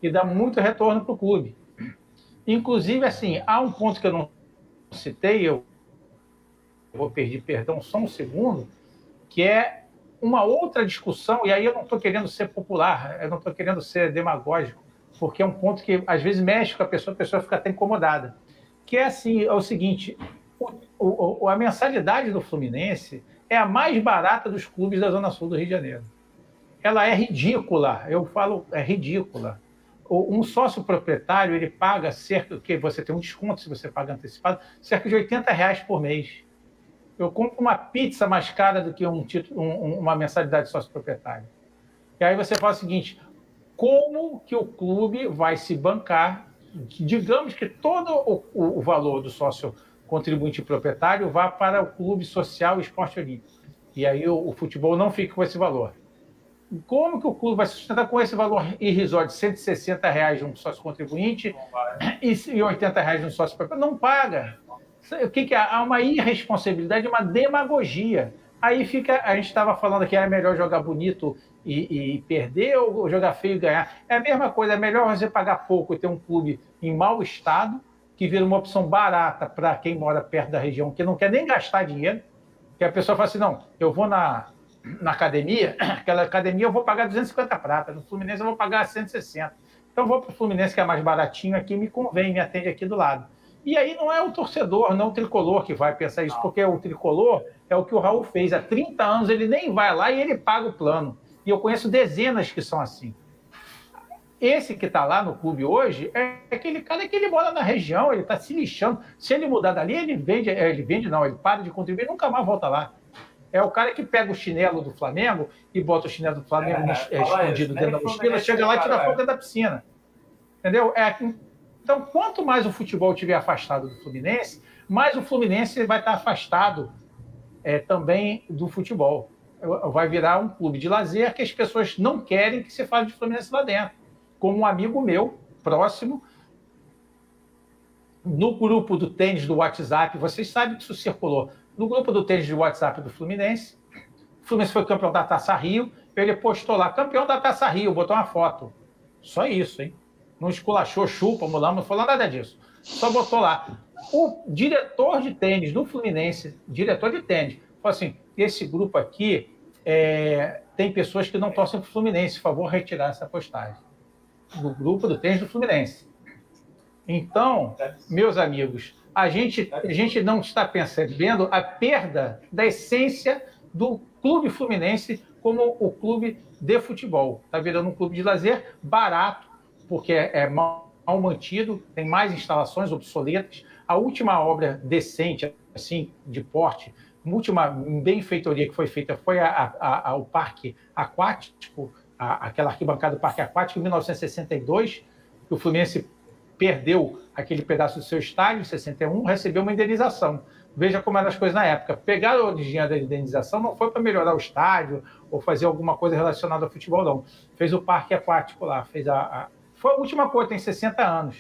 e dá muito retorno para o clube. Inclusive, assim, há um ponto que eu não citei, eu vou pedir perdão só um segundo, que é uma outra discussão, e aí eu não estou querendo ser popular, eu não estou querendo ser demagógico, porque é um ponto que às vezes mexe com a pessoa, a pessoa fica até incomodada. Que é assim, é o seguinte, o, o, a mensalidade do Fluminense é a mais barata dos clubes da Zona Sul do Rio de Janeiro. Ela é ridícula, eu falo, é ridícula. Um sócio proprietário, ele paga cerca, que você tem um desconto se você paga antecipado, cerca de 80 reais por mês eu compro uma pizza mais cara do que um título, um, uma mensalidade sócio-proprietário. E aí você fala o seguinte: como que o clube vai se bancar? Digamos que todo o, o valor do sócio contribuinte proprietário vá para o clube social e esporte olímpico. E aí o, o, futebol não fica com esse valor. Como que o clube vai se sustentar com esse valor irrisório de 160 reais de um sócio contribuinte e, e 80 reais de um sócio proprietário? Não paga. O que, que é? Há uma irresponsabilidade, uma demagogia. Aí fica, a gente estava falando que é melhor jogar bonito e, e, perder ou jogar feio e ganhar. É a mesma coisa, é melhor você pagar pouco e ter um clube em mau estado, que vira uma opção barata para quem mora perto da região, que não quer nem gastar dinheiro, que a pessoa fala assim, não, eu vou na, na academia, aquela academia eu vou pagar 250 prata, no Fluminense eu vou pagar 160. Então vou para o Fluminense, que é mais baratinho aqui, me convém, me atende aqui do lado. E aí não é o torcedor, não o tricolor que vai pensar isso, porque o tricolor é o que o Raul fez. Há 30 anos ele nem vai lá e ele paga o plano. E eu conheço dezenas que são assim. Esse que está lá no clube hoje é aquele cara que ele mora na região, ele está se lixando. Se ele mudar dali, ele vende, é, ele vende não, ele para de contribuir nunca mais volta lá. É o cara que pega o chinelo do Flamengo e bota o chinelo do Flamengo é, é, escondido dentro da mochila, chega lá e tira foto da piscina. Entendeu? É então, quanto mais o futebol estiver afastado do Fluminense, mais o Fluminense vai estar afastado é, também do futebol. Vai virar um clube de lazer que as pessoas não querem que se fale de Fluminense lá dentro. Como um amigo meu, próximo, no grupo do tênis do WhatsApp, vocês sabem que isso circulou. No grupo do tênis do WhatsApp do Fluminense, o Fluminense foi campeão da Taça Rio, ele postou lá, campeão da Taça Rio, botou uma foto. Só isso, hein? Não esculachou, chupa, mulão, não falou nada disso. Só botou lá. O diretor de tênis do Fluminense, diretor de tênis, falou assim: esse grupo aqui é, tem pessoas que não torcem para o Fluminense, por favor, retirar essa postagem. Do grupo do tênis do Fluminense. Então, meus amigos, a gente, a gente não está percebendo a perda da essência do clube fluminense como o clube de futebol. Está virando um clube de lazer barato, porque é, mal, mantido, tem mais instalações obsoletas. A última obra decente, assim, de porte, última benfeitoria que foi feita foi a, a, a, o parque aquático, aquela arquibancada do parque aquático, em 1962, que o Fluminense perdeu aquele pedaço do seu estádio, em 61, recebeu uma indenização. Veja como eram as coisas na época. Pegar a origem da indenização não foi para melhorar o estádio ou fazer alguma coisa relacionada ao futebol, não. Fez o parque aquático lá, fez a, foi a última coisa, tem 60 anos.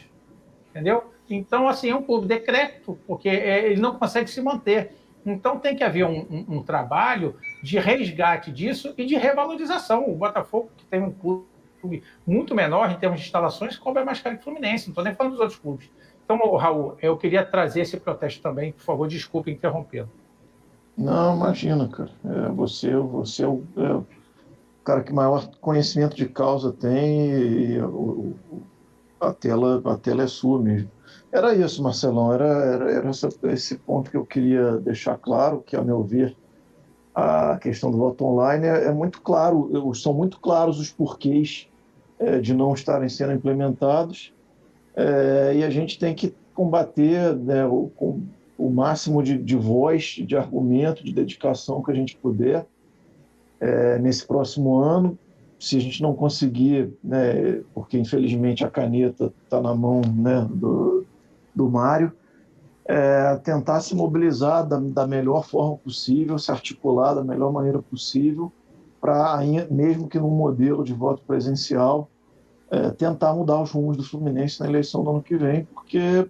Entendeu? Então, assim, é um clube decrépito, porque é, ele não consegue se manter. Então tem que haver um, um, um, trabalho de resgate disso e de revalorização. O Botafogo, que tem um clube muito menor em termos de instalações, cobra mais caro que o Fluminense, não estou nem falando dos outros clubes. Então, Raul, eu queria trazer esse protesto também, por favor, desculpe interrompê-lo. Não, imagina, cara. É, você, você é é cara que maior conhecimento de causa tem e, a, tela, a tela é sua mesmo. Era isso, Marcelão, era, era, era essa, esse ponto que eu queria deixar claro, que, a meu ver, a questão do voto online é, é muito claro, são muito claros os porquês é, de não estarem sendo implementados é, e a gente tem que combater né, o, com o máximo de, de, voz, de argumento, de dedicação que a gente puder é, nesse próximo ano. Se a gente não conseguir, né, porque infelizmente a caneta está na mão né, do, do Mário, é, tentar se mobilizar da, da, melhor forma possível, se articular da melhor maneira possível, para, mesmo que num modelo de voto presencial, é, tentar mudar os rumos do Fluminense na eleição do ano que vem, porque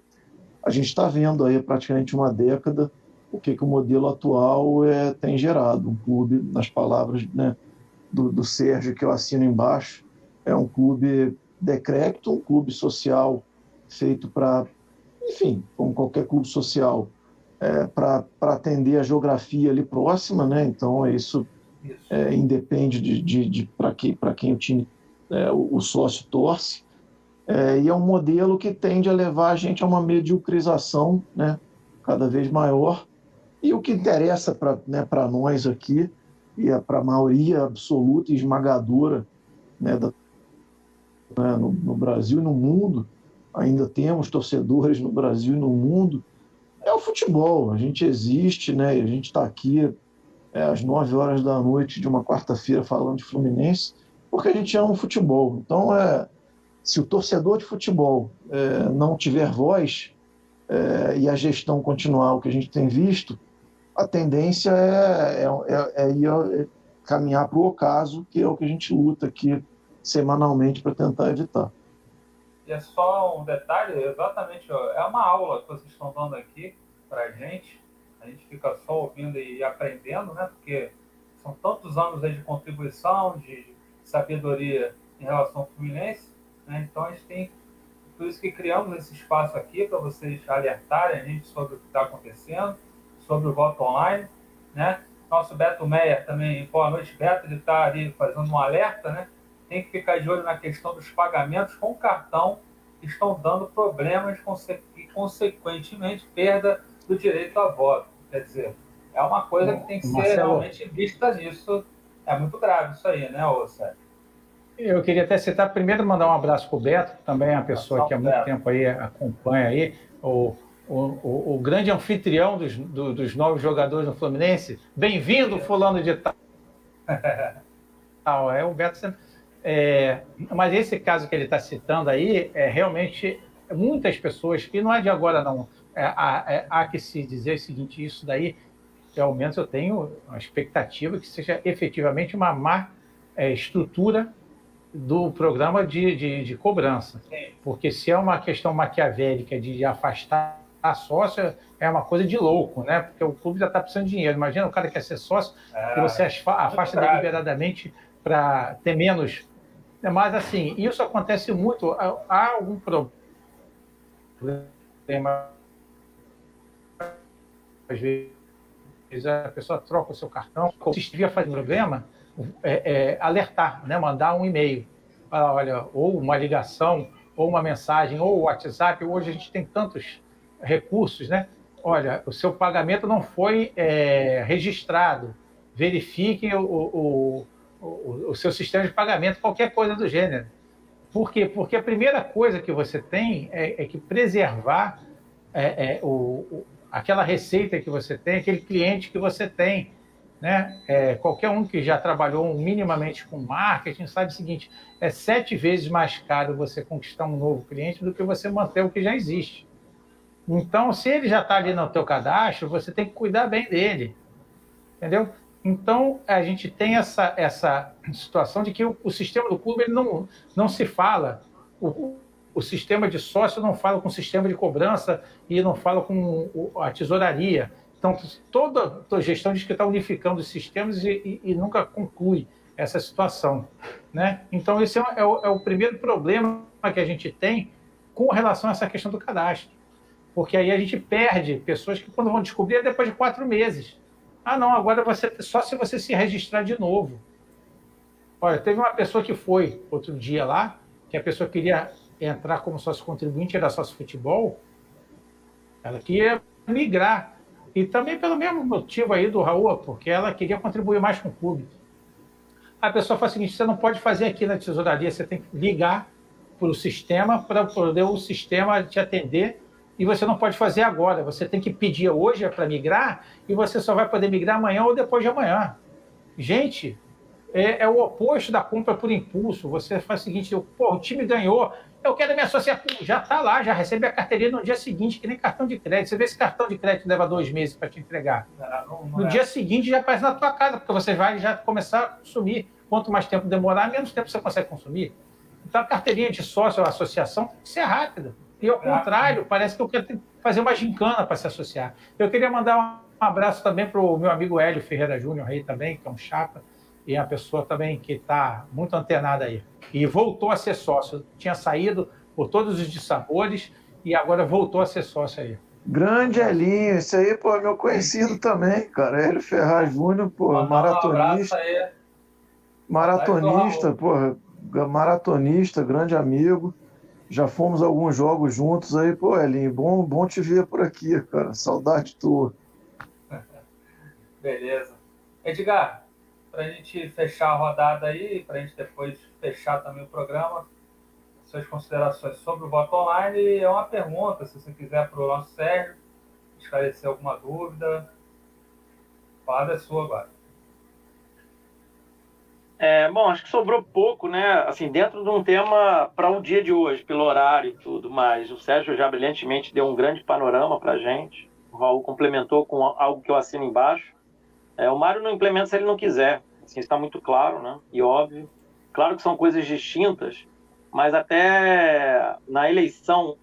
a gente está vendo aí praticamente uma década o que, que o modelo atual é, tem gerado. Um clube, nas palavras né, do, do Sérgio, que eu assino embaixo, é um clube decrépito, um clube social feito para, enfim, como qualquer clube social, é, para atender a geografia ali próxima, né? Então, isso, isso. É, independe de, de, de para que, quem o time é, o, o, sócio torce, é, e é um modelo que tende a levar a gente a uma mediocrização né, cada vez maior. E o que interessa para né, nós aqui, e é para a maioria absoluta e esmagadora né, da, né, no, no Brasil e no mundo, ainda temos torcedores no Brasil e no mundo, é o futebol. A gente existe, né? a gente está aqui é, às nove horas da noite de uma quarta-feira falando de Fluminense porque a gente ama o futebol. Então, é, se o torcedor de futebol é, não tiver voz é, e a gestão continuar o que a gente tem visto, a tendência é, é, é, é ir é caminhar para o ocaso, que é o que a gente luta aqui semanalmente para tentar evitar. E é só um detalhe, exatamente, é uma aula que vocês estão dando aqui para a gente. A gente fica só ouvindo e aprendendo, né? Porque são tantos anos de contribuição, de sabedoria em relação ao Fluminense. Né? Então a gente tem por isso que criamos esse espaço aqui para vocês alertarem a gente sobre o que está acontecendo, sobre o voto online. Né? Nosso Beto Meyer também, boa noite, Beto, ele está ali fazendo um alerta, né? Tem que ficar de olho na questão dos pagamentos com cartão que estão dando problemas e, consequentemente, perda do direito a voto. Quer dizer, é uma coisa que tem que ser realmente vista nisso é muito grave isso aí, né, ô Sérgio? Eu queria até citar, primeiro mandar um abraço para o Beto, também é uma pessoa que há muito tempo aí acompanha aí, o, o, o grande anfitrião dos, do, dos novos jogadores do Fluminense. Bem-vindo, fulano de tal. é o Beto. É, mas esse caso que ele está citando aí, é realmente muitas pessoas, que não é de agora não, é, há, é, há que se dizer o seguinte, isso daí pelo menos eu tenho a expectativa que seja efetivamente uma má é, estrutura do programa de, de, de, cobrança. Porque se é uma questão maquiavélica de afastar a sócia, é uma coisa de louco, né? Porque o clube já está precisando de dinheiro. Imagina o cara que quer ser sócio, é, que você afasta deliberadamente para ter menos. Mas, assim, isso acontece muito. Há algum problema, às vezes, a pessoa troca o seu cartão, se estiver fazendo problema, é, é, alertar, né? mandar um e-mail, olha, ou uma ligação, ou uma mensagem, ou o WhatsApp. Hoje a gente tem tantos recursos, né? Olha, o seu pagamento não foi é, registrado. Verifique o, o, o, o, seu sistema de pagamento, qualquer coisa do gênero. Por quê? Porque a primeira coisa que você tem é, é que preservar é, é o, aquela receita que você tem, aquele cliente que você tem. Né? É, qualquer um que já trabalhou minimamente com marketing sabe o seguinte: é sete vezes mais caro você conquistar um novo cliente do que você manter o que já existe. Então, se ele já está ali no teu cadastro, você tem que cuidar bem dele, entendeu? Então, a gente tem essa, essa situação de que o, o sistema do clube ele não, não se fala. O, o sistema de sócio não fala com o sistema de cobrança e não fala com a tesouraria. Então, toda, toda gestão diz que está unificando os sistemas e, e, e, nunca conclui essa situação. Né? Então, esse é, é, o, é o primeiro problema que a gente tem com relação a essa questão do cadastro. Porque aí a gente perde pessoas que, quando vão descobrir, é depois de quatro meses. Ah, não, agora você só se você se registrar de novo. Olha, teve uma pessoa que foi outro dia lá, que a pessoa queria entrar como sócio contribuinte, era sócio futebol, ela queria migrar. E também pelo mesmo motivo aí do Raul, porque ela queria contribuir mais com o clube. A pessoa fala o seguinte: você não pode fazer aqui na tesouraria, você tem que ligar para o sistema para poder o sistema te atender. E você não pode fazer agora, você tem que pedir hoje para migrar e você só vai poder migrar amanhã ou depois de amanhã. Gente, é, é, o oposto da compra por impulso. Você faz o seguinte: pô, o time ganhou, eu quero me associar. Já está lá, já recebe a carteirinha no dia seguinte, que nem cartão de crédito. Você vê esse cartão de crédito leva dois meses para te entregar. Não, não no é. dia seguinte já aparece na tua casa, porque você vai já começar a consumir. Quanto mais tempo demorar, menos tempo você consegue consumir. Então a carteirinha de sócio ou associação tem que ser rápida. E ao contrário, parece que eu quero fazer uma gincana para se associar. Eu queria mandar um abraço também para o meu amigo Hélio Ferreira Júnior aí também, que é um chapa e uma pessoa também que está muito antenada aí. E voltou a ser sócio. Tinha saído por todos os dissabores e agora voltou a ser sócio aí. Grande Elinho, esse aí, pô, meu conhecido também, cara. Hélio Ferraz Júnior, pô, maratonista. Um maratonista, pô, maratonista, grande amigo. Já fomos a alguns jogos juntos aí, pô, Elinho, bom, bom te ver por aqui, cara. Saudade tua. Beleza. Edgar, para a gente fechar a rodada aí, para a gente depois fechar também o programa, suas considerações sobre o voto online. É uma pergunta, se você quiser para o nosso Sérgio esclarecer alguma dúvida. Fala é sua agora. É, bom, acho que sobrou pouco, né? Assim, dentro de um tema para o dia de hoje, pelo horário e tudo mais. O Sérgio já brilhantemente deu um grande panorama para gente. O Raul complementou com algo que eu assino embaixo. É, o Mário não implementa se ele não quiser. Assim, está muito claro, né? E óbvio. Claro que são coisas distintas, mas até na eleição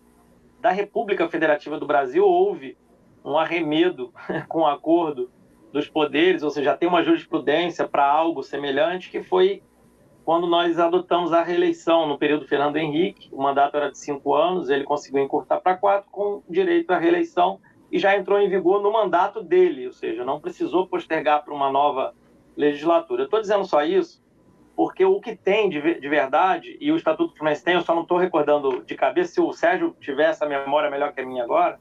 da República Federativa do Brasil houve um arremedo com o acordo dos poderes, ou seja, tem uma jurisprudência para algo semelhante, que foi quando nós adotamos a reeleição no período Fernando Henrique. O mandato era de cinco anos, ele conseguiu encurtar para quatro, com direito à reeleição e já entrou em vigor no mandato dele, ou seja, não precisou postergar para uma nova legislatura. Eu estou dizendo só isso porque o que tem de, de verdade, e o Estatuto Fluminense tem, eu só não estou recordando de cabeça, se o Sérgio tiver essa memória melhor que a minha agora,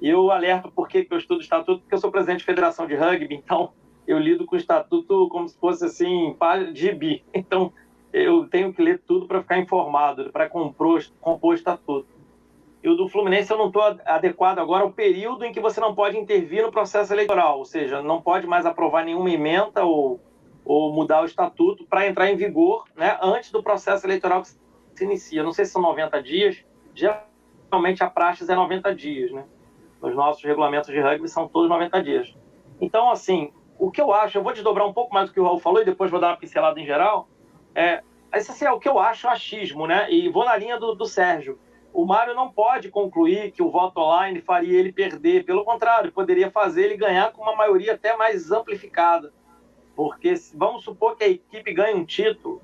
e eu alerto porque eu estudo Estatuto, porque eu sou presidente de federação de rugby, então eu lido com o Estatuto como se fosse assim, de bi. Então eu tenho que ler tudo para ficar informado, para compor, compor o Estatuto. E o do Fluminense eu não estou adequado agora ao período em que você não pode intervir no processo eleitoral, ou seja, não pode mais aprovar nenhuma emenda ou, ou mudar o estatuto para entrar em vigor né, antes do processo eleitoral que se inicia. Não sei se são 90 dias, geralmente a praxe é 90 dias, né? Os nossos regulamentos de rugby são todos 90 dias. Então, assim, o que eu acho, eu vou desdobrar um pouco mais do que o Raul falou e depois vou dar uma pincelada em geral, é, esse assim, é o que eu acho achismo, né? E vou na linha do, do Sérgio o Mário não pode concluir que o voto online faria ele perder. Pelo contrário, poderia fazer ele ganhar com uma maioria até mais amplificada. Porque vamos supor que a equipe ganhe um título,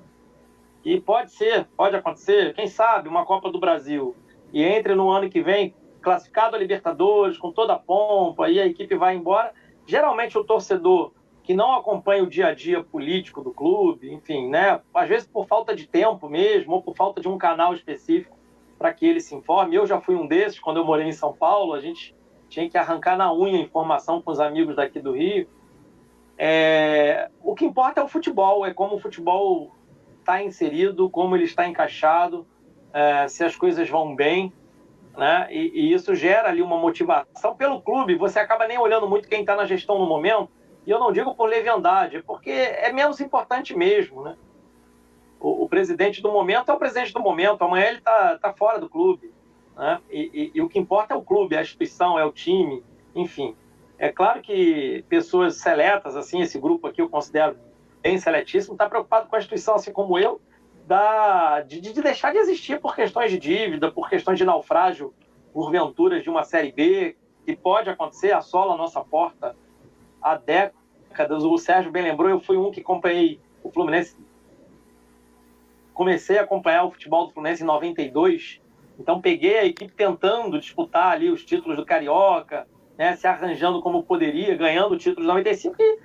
e pode ser, pode acontecer, quem sabe, uma Copa do Brasil, e entre no ano que vem classificado a Libertadores, com toda a pompa, e a equipe vai embora. Geralmente o torcedor que não acompanha o dia a dia político do clube, enfim, né, às vezes por falta de tempo mesmo, ou por falta de um canal específico, para que ele se informe. Eu já fui um desses, quando eu morei em São Paulo, a gente tinha que arrancar na unha informação com os amigos daqui do Rio. É... O que importa é o futebol, é como o futebol está inserido, como ele está encaixado, é... se as coisas vão bem. Né? E, e, isso gera ali uma motivação pelo clube. Você acaba nem olhando muito quem está na gestão no momento. E eu não digo por leviandade, é porque é menos importante mesmo, né? o, o, presidente do momento é o presidente do momento, amanhã ele está tá fora do clube. Né? E, e, e, o que importa é o clube, é a instituição, é o time, enfim. É claro que pessoas seletas, assim, esse grupo aqui eu considero bem seletíssimo, está preocupado com a instituição, assim como eu, da, de, de deixar de existir por questões de dívida, por questões de naufrágio, por venturas de uma Série B, que pode acontecer, assola a nossa porta há décadas. O Sérgio bem lembrou, eu fui um que acompanhei o Fluminense. Comecei a acompanhar o futebol do Fluminense em 92, então peguei a equipe tentando disputar ali os títulos do Carioca, né, se arranjando como poderia, ganhando títulos de 95 e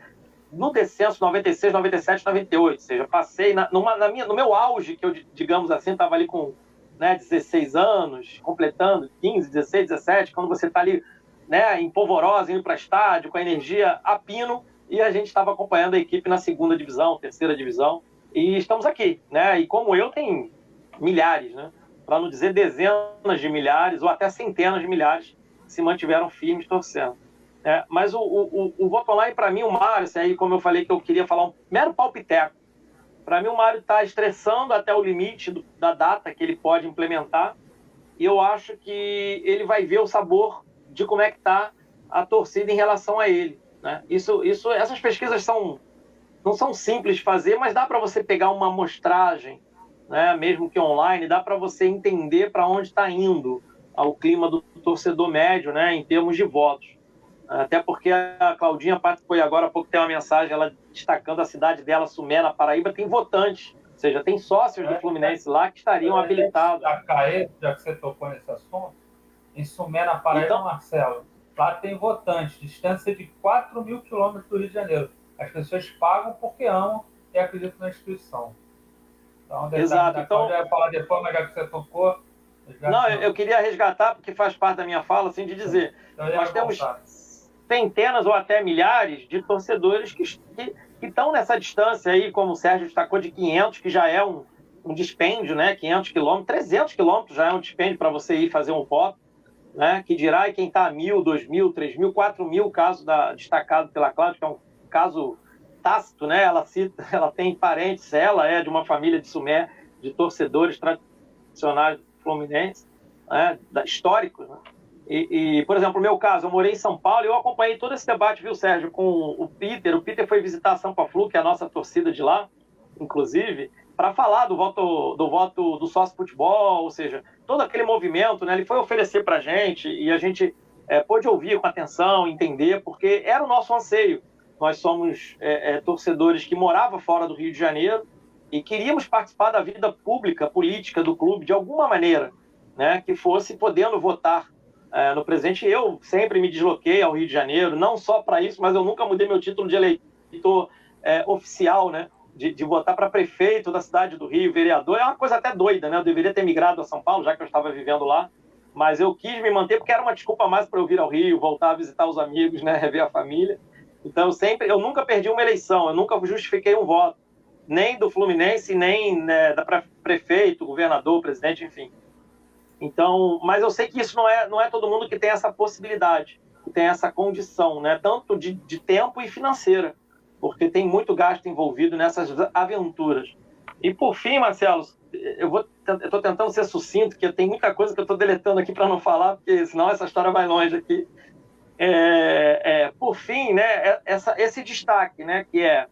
no descenso 96, 97, 98. Ou seja, passei na, numa, na minha, no meu auge, que eu, digamos assim, estava ali com né, 16 anos, completando 15, 16, 17, quando você está ali né, em polvorosa, indo para estádio, com a energia a pino, e a gente estava acompanhando a equipe na segunda divisão, terceira divisão, e estamos aqui. Né? E como eu, tem milhares, né? para não dizer dezenas de milhares, ou até centenas de milhares, se mantiveram firmes torcendo. É, mas o, o, o, voto online, para mim, o Mário, assim, aí, como eu falei que eu queria falar um mero palpiteco. Para mim, o Mário está estressando até o limite do, da data que ele pode implementar. E eu acho que ele vai ver o sabor de como é que está a torcida em relação a ele. Né? Isso, isso, essas pesquisas são, não são simples de fazer, mas dá para você pegar uma amostragem, né, mesmo que online, dá para você entender para onde está indo o clima do torcedor médio né, em termos de votos. Até porque a Claudinha foi agora há pouco tem uma mensagem ela destacando a cidade dela, Sumé, na Paraíba, tem votantes, ou seja, tem sócios do é, Fluminense lá que estariam é, habilitados. Caê, já que você tocou nesse assunto, em Sumé, na Paraíba, então, Marcelo, lá tem votantes, distância de 4 mil quilômetros do Rio de Janeiro. As pessoas pagam porque amam e acreditam na instituição. Então, Exato. Então, eu ia falar depois, mas já que você tocou. Não, eu, eu queria resgatar, porque faz parte da minha fala, assim, de dizer. Então, nós temos centenas ou até milhares de torcedores que, que, que estão nessa distância aí, como o Sérgio destacou, de 500, que já é um, um dispêndio, né? 500 quilômetros, 300 quilômetros já é um dispêndio para você ir fazer um voto, né? Que dirá e quem está a mil, dois mil, três mil, quatro mil, caso da, destacado pela Cláudia, que é um caso tácito, né? Ela cita, ela tem parentes, ela é de uma família de Sumé, de torcedores tradicionais fluminenses, né? históricos, né? E, e, por exemplo, no meu caso, eu morei em São Paulo e eu acompanhei todo esse debate, viu, Sérgio, com o Peter. O Peter foi visitar a Sampa Flu, que é a nossa torcida de lá, inclusive, para falar do voto do voto do sócio futebol, ou seja, todo aquele movimento, né? Ele foi oferecer para a gente e a gente é, pôde ouvir com atenção, entender, porque era o nosso anseio. Nós somos é, é, torcedores que moravam fora do Rio de Janeiro e queríamos participar da vida pública, política do clube de alguma maneira, né? Que fosse podendo votar é, no presente. Eu sempre me desloquei ao Rio de Janeiro, não só para isso, mas eu nunca mudei meu título de eleitor é, oficial, né? De, de votar para prefeito da cidade do Rio, vereador. É uma coisa até doida, né? Eu deveria ter migrado a São Paulo, já que eu estava vivendo lá. Mas eu quis me manter porque era uma desculpa mais para eu vir ao Rio, voltar a visitar os amigos, né? Rever a família. Então, eu sempre, eu nunca perdi uma eleição, eu nunca justifiquei um voto, nem do Fluminense, nem né, da prefeito, governador, presidente, enfim. Então, mas eu sei que isso não é, não é todo mundo que tem essa possibilidade, que tem essa condição, né? tanto de, de tempo e financeira, porque tem muito gasto envolvido nessas aventuras. E por fim, Marcelo, eu vou estou tentando ser sucinto, porque tem muita coisa que eu estou deletando aqui para não falar, porque senão essa história vai longe aqui. É, é, por fim, né, é, essa, esse destaque, né, que é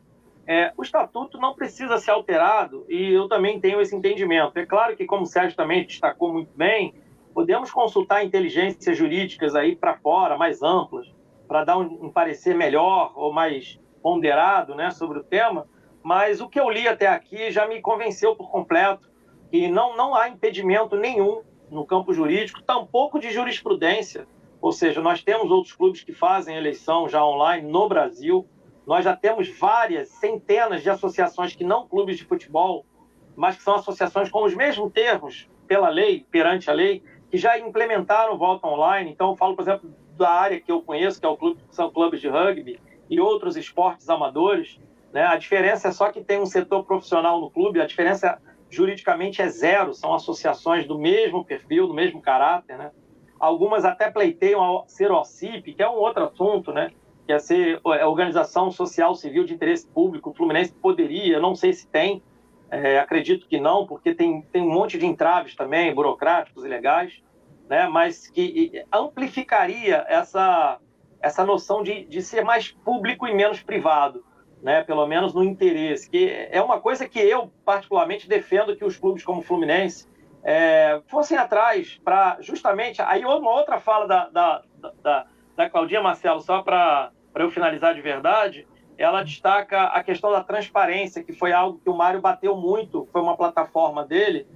é, o estatuto não precisa ser alterado e eu também tenho esse entendimento. É claro que, como o Sérgio também destacou muito bem, podemos consultar inteligências jurídicas aí para fora, mais amplas, para dar um, um, parecer melhor ou mais ponderado né, sobre o tema, mas o que eu li até aqui já me convenceu por completo que não, não há impedimento nenhum no campo jurídico, tampouco de jurisprudência, ou seja, nós temos outros clubes que fazem eleição já online no Brasil, nós já temos várias, centenas de associações que não clubes de futebol, mas que são associações com os mesmos termos pela lei, perante a lei, que já implementaram voto online. Então, eu falo, por exemplo, da área que eu conheço, que é o clube, são clubes de rugby e outros esportes amadores. Né? A diferença é só que tem um setor profissional no clube, a diferença juridicamente é zero, são associações do mesmo perfil, do mesmo caráter. Né? Algumas até pleiteiam ser OCIP, que é um outro assunto, né? Que é ser é, organização social civil de interesse público. O Fluminense poderia, não sei se tem, é, acredito que não, porque tem, tem um monte de entraves também, burocráticos e legais, né? mas que amplificaria essa, essa noção de, de ser mais público e menos privado, né? pelo menos no interesse, que é uma coisa que eu particularmente defendo que os clubes como o Fluminense é, fossem atrás para justamente... Aí uma outra fala da, da, da da Claudinha Marcelo, só para eu finalizar de verdade, ela destaca a questão da transparência, que foi algo que o Mário bateu muito, foi uma plataforma dele.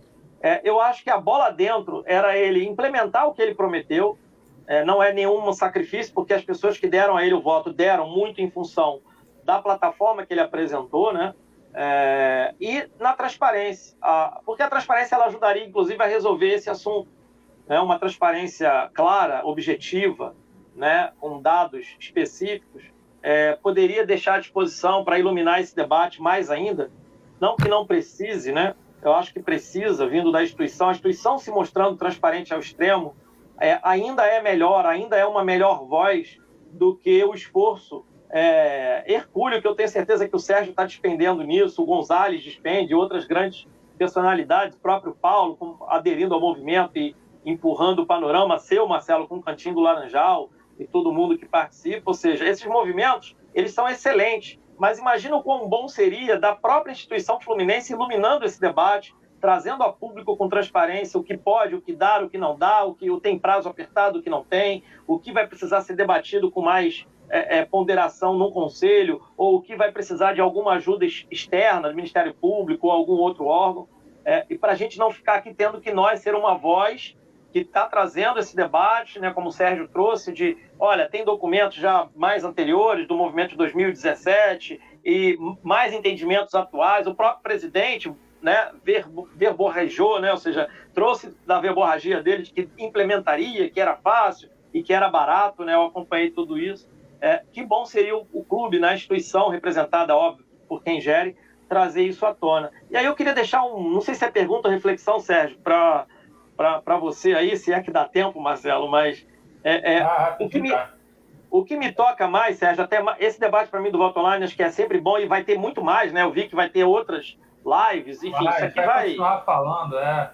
É, eu acho que a bola dentro era ele implementar o que ele prometeu, é, não é nenhum sacrifício, porque as pessoas que deram a ele o voto deram muito em função da plataforma que ele apresentou, né? É, e na transparência, a, porque a transparência ela ajudaria, inclusive, a resolver esse assunto. Né? Uma transparência clara, objetiva, né? com dados específicos, é, poderia deixar à disposição para iluminar esse debate mais ainda. Não que não precise, né? Eu acho que precisa, vindo da instituição, a instituição se mostrando transparente ao extremo, é, ainda é melhor, ainda é uma melhor voz do que o esforço é, hercúleo que eu tenho certeza que o Sérgio está despendendo nisso, o Gonzalez despende, outras grandes personalidades, o próprio Paulo aderindo ao movimento e empurrando o panorama, seu Marcelo com o Cantinho do Laranjal e todo mundo que participa, ou seja, esses movimentos, eles são excelentes, mas imagina o quão bom seria da própria instituição fluminense iluminando esse debate, trazendo a público com transparência o que pode, o que dá, o que não dá, o que tem prazo apertado, o que não tem, o que vai precisar ser debatido com mais é, é, ponderação no conselho, ou o que vai precisar de alguma ajuda externa, do Ministério Público ou algum outro órgão, é, e para a gente não ficar aqui tendo que nós ser uma voz que está trazendo esse debate, né, como o Sérgio trouxe, de, olha, tem documentos já mais anteriores do movimento de 2017 e mais entendimentos atuais. O próprio presidente né, verborrejou, né, ou seja, trouxe da verborragia dele de que implementaria, que era fácil e que era barato, né, eu acompanhei tudo isso. É, que bom seria o, o clube, na né, instituição representada, óbvio, por quem gere, trazer isso à tona. E aí eu queria deixar um, não sei se é pergunta ou reflexão, Sérgio, para você aí, se é que dá tempo, Marcelo, mas é, é ah, o, que me, o que me toca mais, Sérgio, até esse debate para mim do Voto Online, acho que é sempre bom e vai ter muito mais, né? Eu vi que vai ter outras lives, enfim, vai, isso aqui vai. vai continuar falando, é.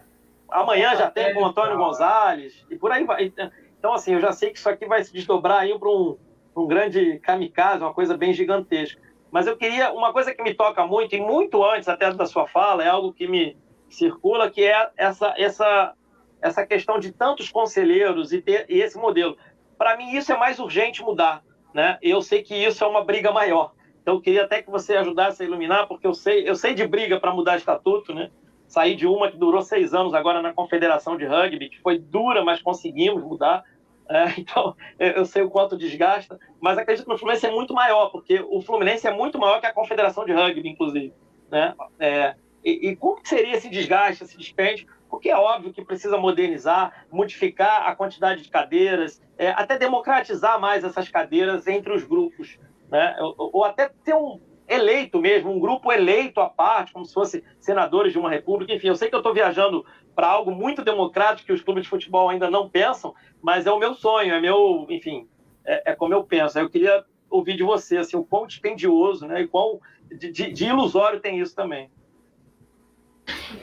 Amanhã já tem com o Antônio Gonzalez, e por aí vai. Então, assim, eu já sei que isso aqui vai se desdobrar aí para um um grande kamikaze, uma coisa bem gigantesca. Mas eu queria, uma coisa que me toca muito, e muito antes até da sua fala, é algo que me circula, que é essa, essa, essa questão de tantos conselheiros e, ter, esse modelo. Para mim, isso é mais urgente mudar. Né? Eu sei que isso é uma briga maior. Então, eu queria até que você ajudasse a iluminar, porque eu sei, eu sei de briga para mudar estatuto, né? Saí de uma que durou seis anos agora na Confederação de Rugby, que foi dura, mas conseguimos mudar. É, então, eu sei o quanto desgasta, mas acredito que o Fluminense é muito maior, porque o Fluminense é muito maior que a Confederação de Rugby, inclusive. Né? É, e, e, como seria esse desgaste, esse dispêndio? Porque é óbvio que precisa modernizar, modificar a quantidade de cadeiras, é, até democratizar mais essas cadeiras entre os grupos, né? ou, ou até ter um, eleito mesmo, um grupo eleito à parte, como se fosse senadores de uma república. Enfim, eu sei que eu estou viajando para algo muito democrático que os clubes de futebol ainda não pensam, mas é o meu sonho, é meu, enfim, é, é como eu penso. Eu queria ouvir de você assim, o quão dispendioso né, e quão de, de, de ilusório tem isso também.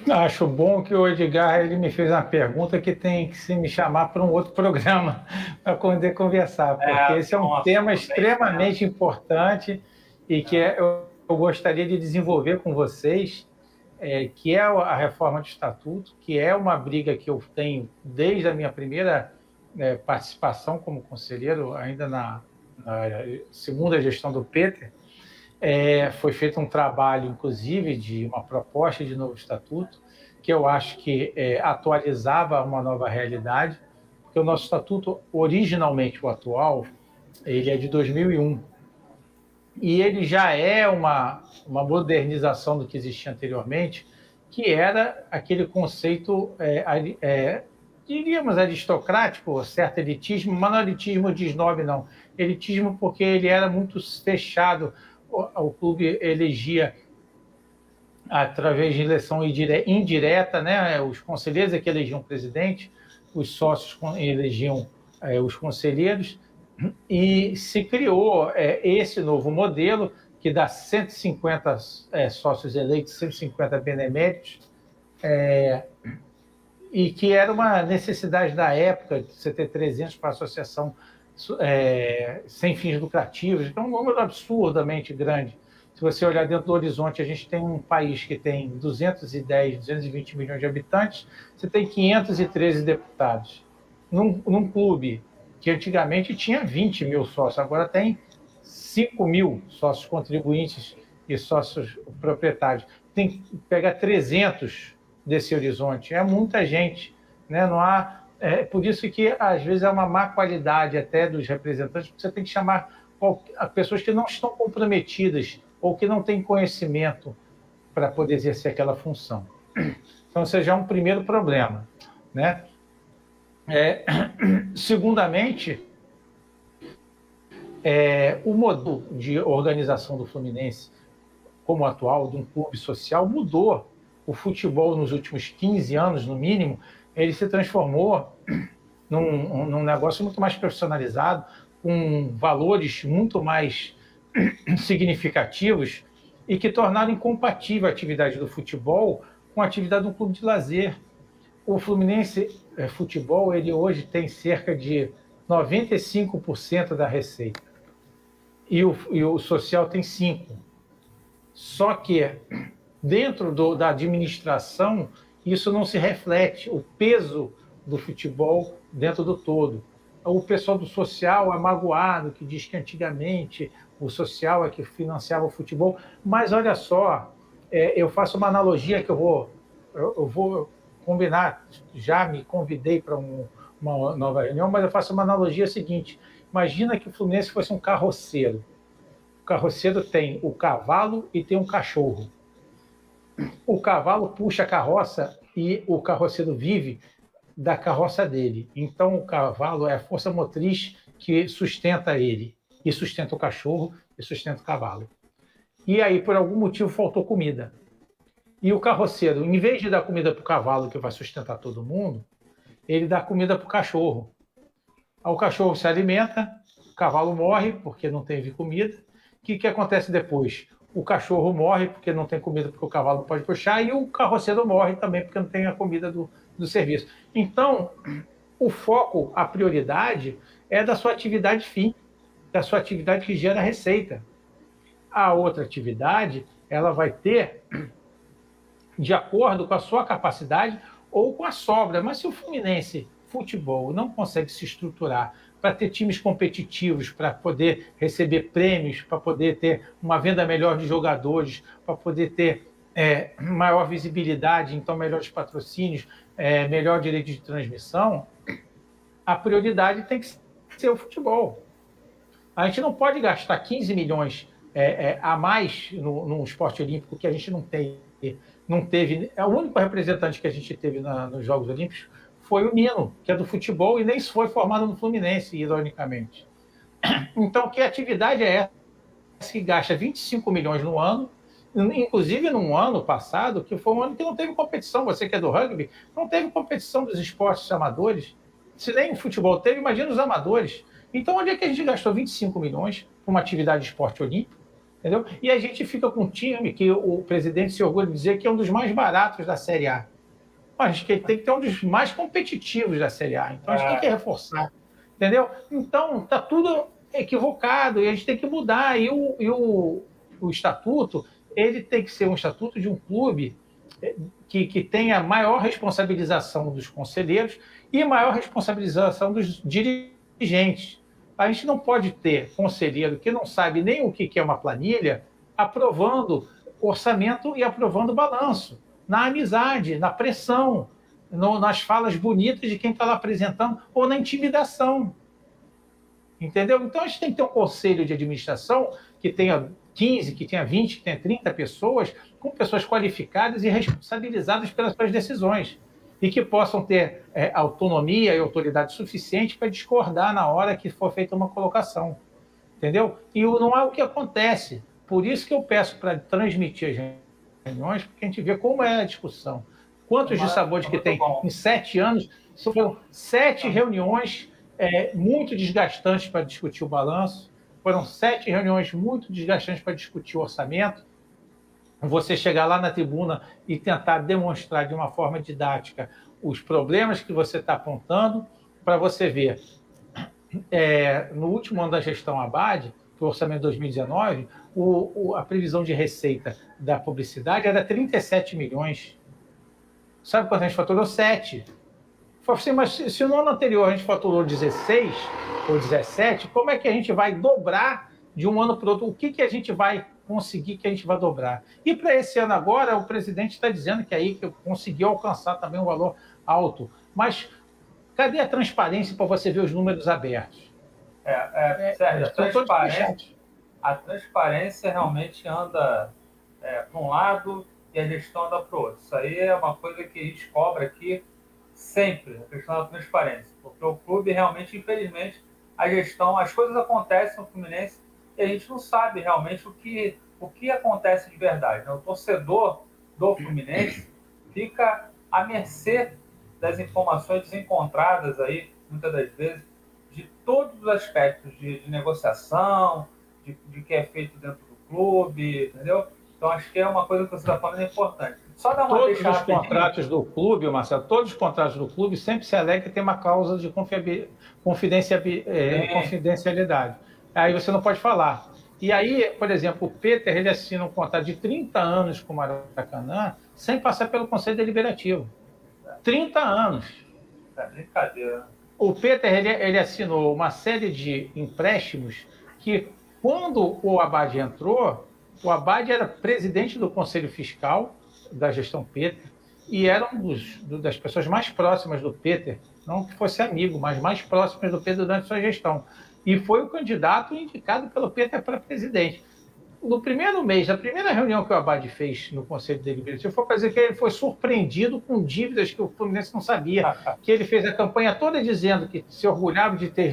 Acho bom que o Edgar ele me fez uma pergunta que tem que se me chamar para um outro programa para poder conversar, porque é, esse é um nossa, tema extremamente é. importante e que é, eu, eu, gostaria de desenvolver com vocês, é, que é a reforma do estatuto, que é uma briga que eu tenho desde a minha primeira é, participação como conselheiro, ainda na, na segunda gestão do Peter. É, foi feito um trabalho, inclusive, de uma proposta de novo estatuto, que eu acho que é, atualizava uma nova realidade, porque o nosso estatuto, originalmente o atual, ele é de 2001 e ele já é uma, uma modernização do que existia anteriormente, que era aquele conceito, é, é, diríamos, aristocrático, certo elitismo, mas não elitismo de snob, não. Elitismo porque ele era muito fechado, o, clube elegia através de eleição indireta, né? os conselheiros é que elegiam o presidente, os sócios elegiam é, os conselheiros, e se criou é, esse novo modelo, que dá 150 é, sócios eleitos, 150 beneméritos, é, e que era uma necessidade da época de você ter 300 para associação é, sem fins lucrativos, então um número absurdamente grande. Se você olhar dentro do horizonte, a gente tem um país que tem 210, 220 milhões de habitantes, você tem 513 deputados. Num, num clube que antigamente tinha 20 mil sócios, agora tem 5 mil sócios contribuintes e sócios proprietários. Tem que pegar 300 desse horizonte. É muita gente. Né? Não há, é por isso que, às vezes, é uma má qualidade até dos representantes, porque você tem que chamar pessoas que não estão comprometidas ou que não têm conhecimento para poder exercer aquela função. Então, esse já é um primeiro problema. Né? É, segundamente, é, o modelo de organização do Fluminense, como atual, de um clube social, mudou. O futebol, nos últimos 15 anos, no mínimo, ele se transformou num, num negócio muito mais profissionalizado, com valores muito mais significativos e que tornaram incompatível a atividade do futebol com a atividade de um clube de lazer. O Fluminense é, Futebol, ele hoje tem cerca de 95% da receita. E o, e o social tem 5%. Só que dentro do, da administração, isso não se reflete, o peso do futebol dentro do todo. O pessoal do social é magoado, que diz que antigamente o social é que financiava o futebol, mas olha só, é, eu faço uma analogia que eu vou, eu, eu vou combinar, já me convidei para um, uma nova reunião, mas eu faço uma analogia seguinte: imagina que o Fluminense fosse um carroceiro. O carroceiro tem o cavalo e tem um cachorro. O cavalo puxa a carroça e o carroceiro vive da carroça dele. Então, o cavalo é a força motriz que sustenta ele, e sustenta o cachorro, e sustenta o cavalo. E aí, por algum motivo, faltou comida. E o carroceiro, em vez de dar comida para o cavalo, que vai sustentar todo mundo, ele dá comida para o cachorro. O cachorro se alimenta, o cavalo morre porque não teve comida. O que, que acontece depois? O cachorro morre porque não tem comida porque o cavalo não pode puxar e o carroceiro morre também porque não tem a comida do, do serviço. Então, o foco, a prioridade é da sua atividade fim, da sua atividade que gera receita. A outra atividade, ela vai ter de acordo com a sua capacidade ou com a sobra. Mas se o Fluminense Futebol não consegue se estruturar para ter times competitivos, para poder receber prêmios, para poder ter uma venda melhor de jogadores, para poder ter é, maior visibilidade, então melhores patrocínios, é, melhor direito de transmissão, a prioridade tem que ser o futebol. A gente não pode gastar 15 milhões é, é, a mais no, esporte olímpico que a gente não tem não teve. É o único representante que a gente teve na, nos Jogos Olímpicos foi o Nino, que é do futebol e nem foi formado no Fluminense, ironicamente. Então, que atividade é essa que gasta 25 milhões no ano, inclusive num ano passado, que foi um ano que não teve competição, você que é do rugby, não teve competição dos esportes amadores. Se nem o futebol teve, imagina os amadores. Então, onde é que a gente gastou 25 milhões para uma atividade de esporte olímpico? Entendeu? E a gente fica com um time que o presidente se orgulha de dizer que é um dos mais baratos da Série A. Mas a gente tem que ter um dos mais competitivos da Série A. Então a gente é. tem que reforçar. Entendeu? Então tá tudo equivocado e a gente tem que mudar. E o, e o, o estatuto, ele tem que ser um estatuto de um clube eh, que, que tenha maior responsabilização dos conselheiros e maior responsabilização dos dirigentes. A gente não pode ter conselheiro que não sabe nem o que é uma planilha aprovando orçamento e aprovando balanço, na amizade, na pressão, no, nas falas bonitas de quem está lá apresentando ou na intimidação. Entendeu? Então a gente tem que ter um conselho de administração que tenha 15, que tenha 20, que tenha 30 pessoas, com pessoas qualificadas e responsabilizadas pelas suas decisões e que possam ter é, autonomia e autoridade suficiente para discordar na hora que for feita uma colocação. Entendeu? E não é o que acontece. Por isso que eu peço para transmitir as reuniões, porque a gente vê como é a discussão. Quantos dissabores que tem em sete anos? Foram sete reuniões é, muito desgastantes para discutir o balanço, foram sete reuniões muito desgastantes para discutir o orçamento, você chegar lá na tribuna e tentar demonstrar de uma forma didática os problemas que você está apontando, para você ver. É, no último ano da gestão Abad, o orçamento de 2019, o, o, a previsão de receita da publicidade era 37 milhões. Sabe quanto a gente faturou? 7. assim, mas se no ano anterior a gente faturou 16 ou 17, como é que a gente vai dobrar de um ano para o outro? O que, que a gente vai conseguir que a gente vai dobrar? E para esse ano agora, o presidente está dizendo que aí que conseguiu alcançar também um valor alto. Mas cadê a transparência para você ver os números abertos? É, é, é Sérgio, a, transparência, a transparência realmente anda é, para um lado e a gestão anda para o outro. Isso aí é uma coisa que a gente cobra aqui sempre, a questão da transparência. Porque o clube realmente, infelizmente, a gestão, as coisas acontecem no Fluminense e a gente não sabe realmente o que, o que acontece de verdade. Né? O torcedor do Fluminense fica à mercê das informações desencontradas aí, muitas das vezes, de todos os aspectos de, de negociação, de, de que é feito dentro do clube, entendeu? Então acho que é uma coisa que você está falando é importante. Só dar uma Todos os contratos do clube, Marcelo, todos os contratos do clube sempre se alega que tem uma cláusula de é, confidencialidade. Aí você não pode falar. E aí, por exemplo, o Peter ele assina um contrato de 30 anos com o Maracanã sem passar pelo Conselho Deliberativo. 30 anos. É brincadeira. O Peter ele, ele assinou uma série de empréstimos que, quando o Abad entrou, o Abad era presidente do Conselho Fiscal da gestão Peter e era um dos, das pessoas mais próximas do Peter, não que fosse amigo, mas mais próximas do Peter durante sua gestão. E foi o candidato indicado pelo Peter para presidente. No primeiro mês, na primeira reunião que o Abad fez no Conselho Deliberativo, foi para dizer que ele foi surpreendido com dívidas que o Fluminense não sabia. que ele fez a campanha toda dizendo que se orgulhava de ter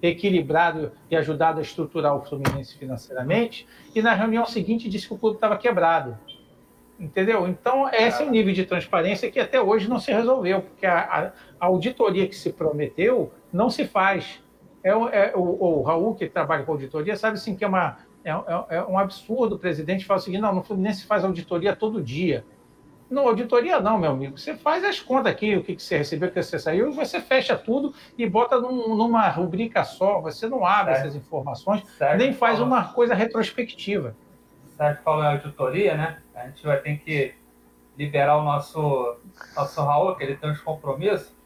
equilibrado e ajudado a estruturar o Fluminense financeiramente, e na reunião seguinte disse que o clube estava quebrado. Entendeu? Então, esse é o nível de transparência que até hoje não se resolveu, porque a, a, auditoria que se prometeu não se faz. É, é o, o, Raul, que trabalha com auditoria, sabe assim que é, uma, é, é, é um absurdo o presidente falar o seguinte: não, no Fluminense faz auditoria todo dia. Não, auditoria não, meu amigo. Você faz as contas aqui, o que, que você recebeu, o que você saiu, e você fecha tudo e bota num, numa rubrica só. Você não abre certo. essas informações, certo. nem faz uma coisa retrospectiva. Sérgio falou em auditoria, né? A gente vai ter que liberar o nosso, nosso Raul, que ele tem uns compromissos.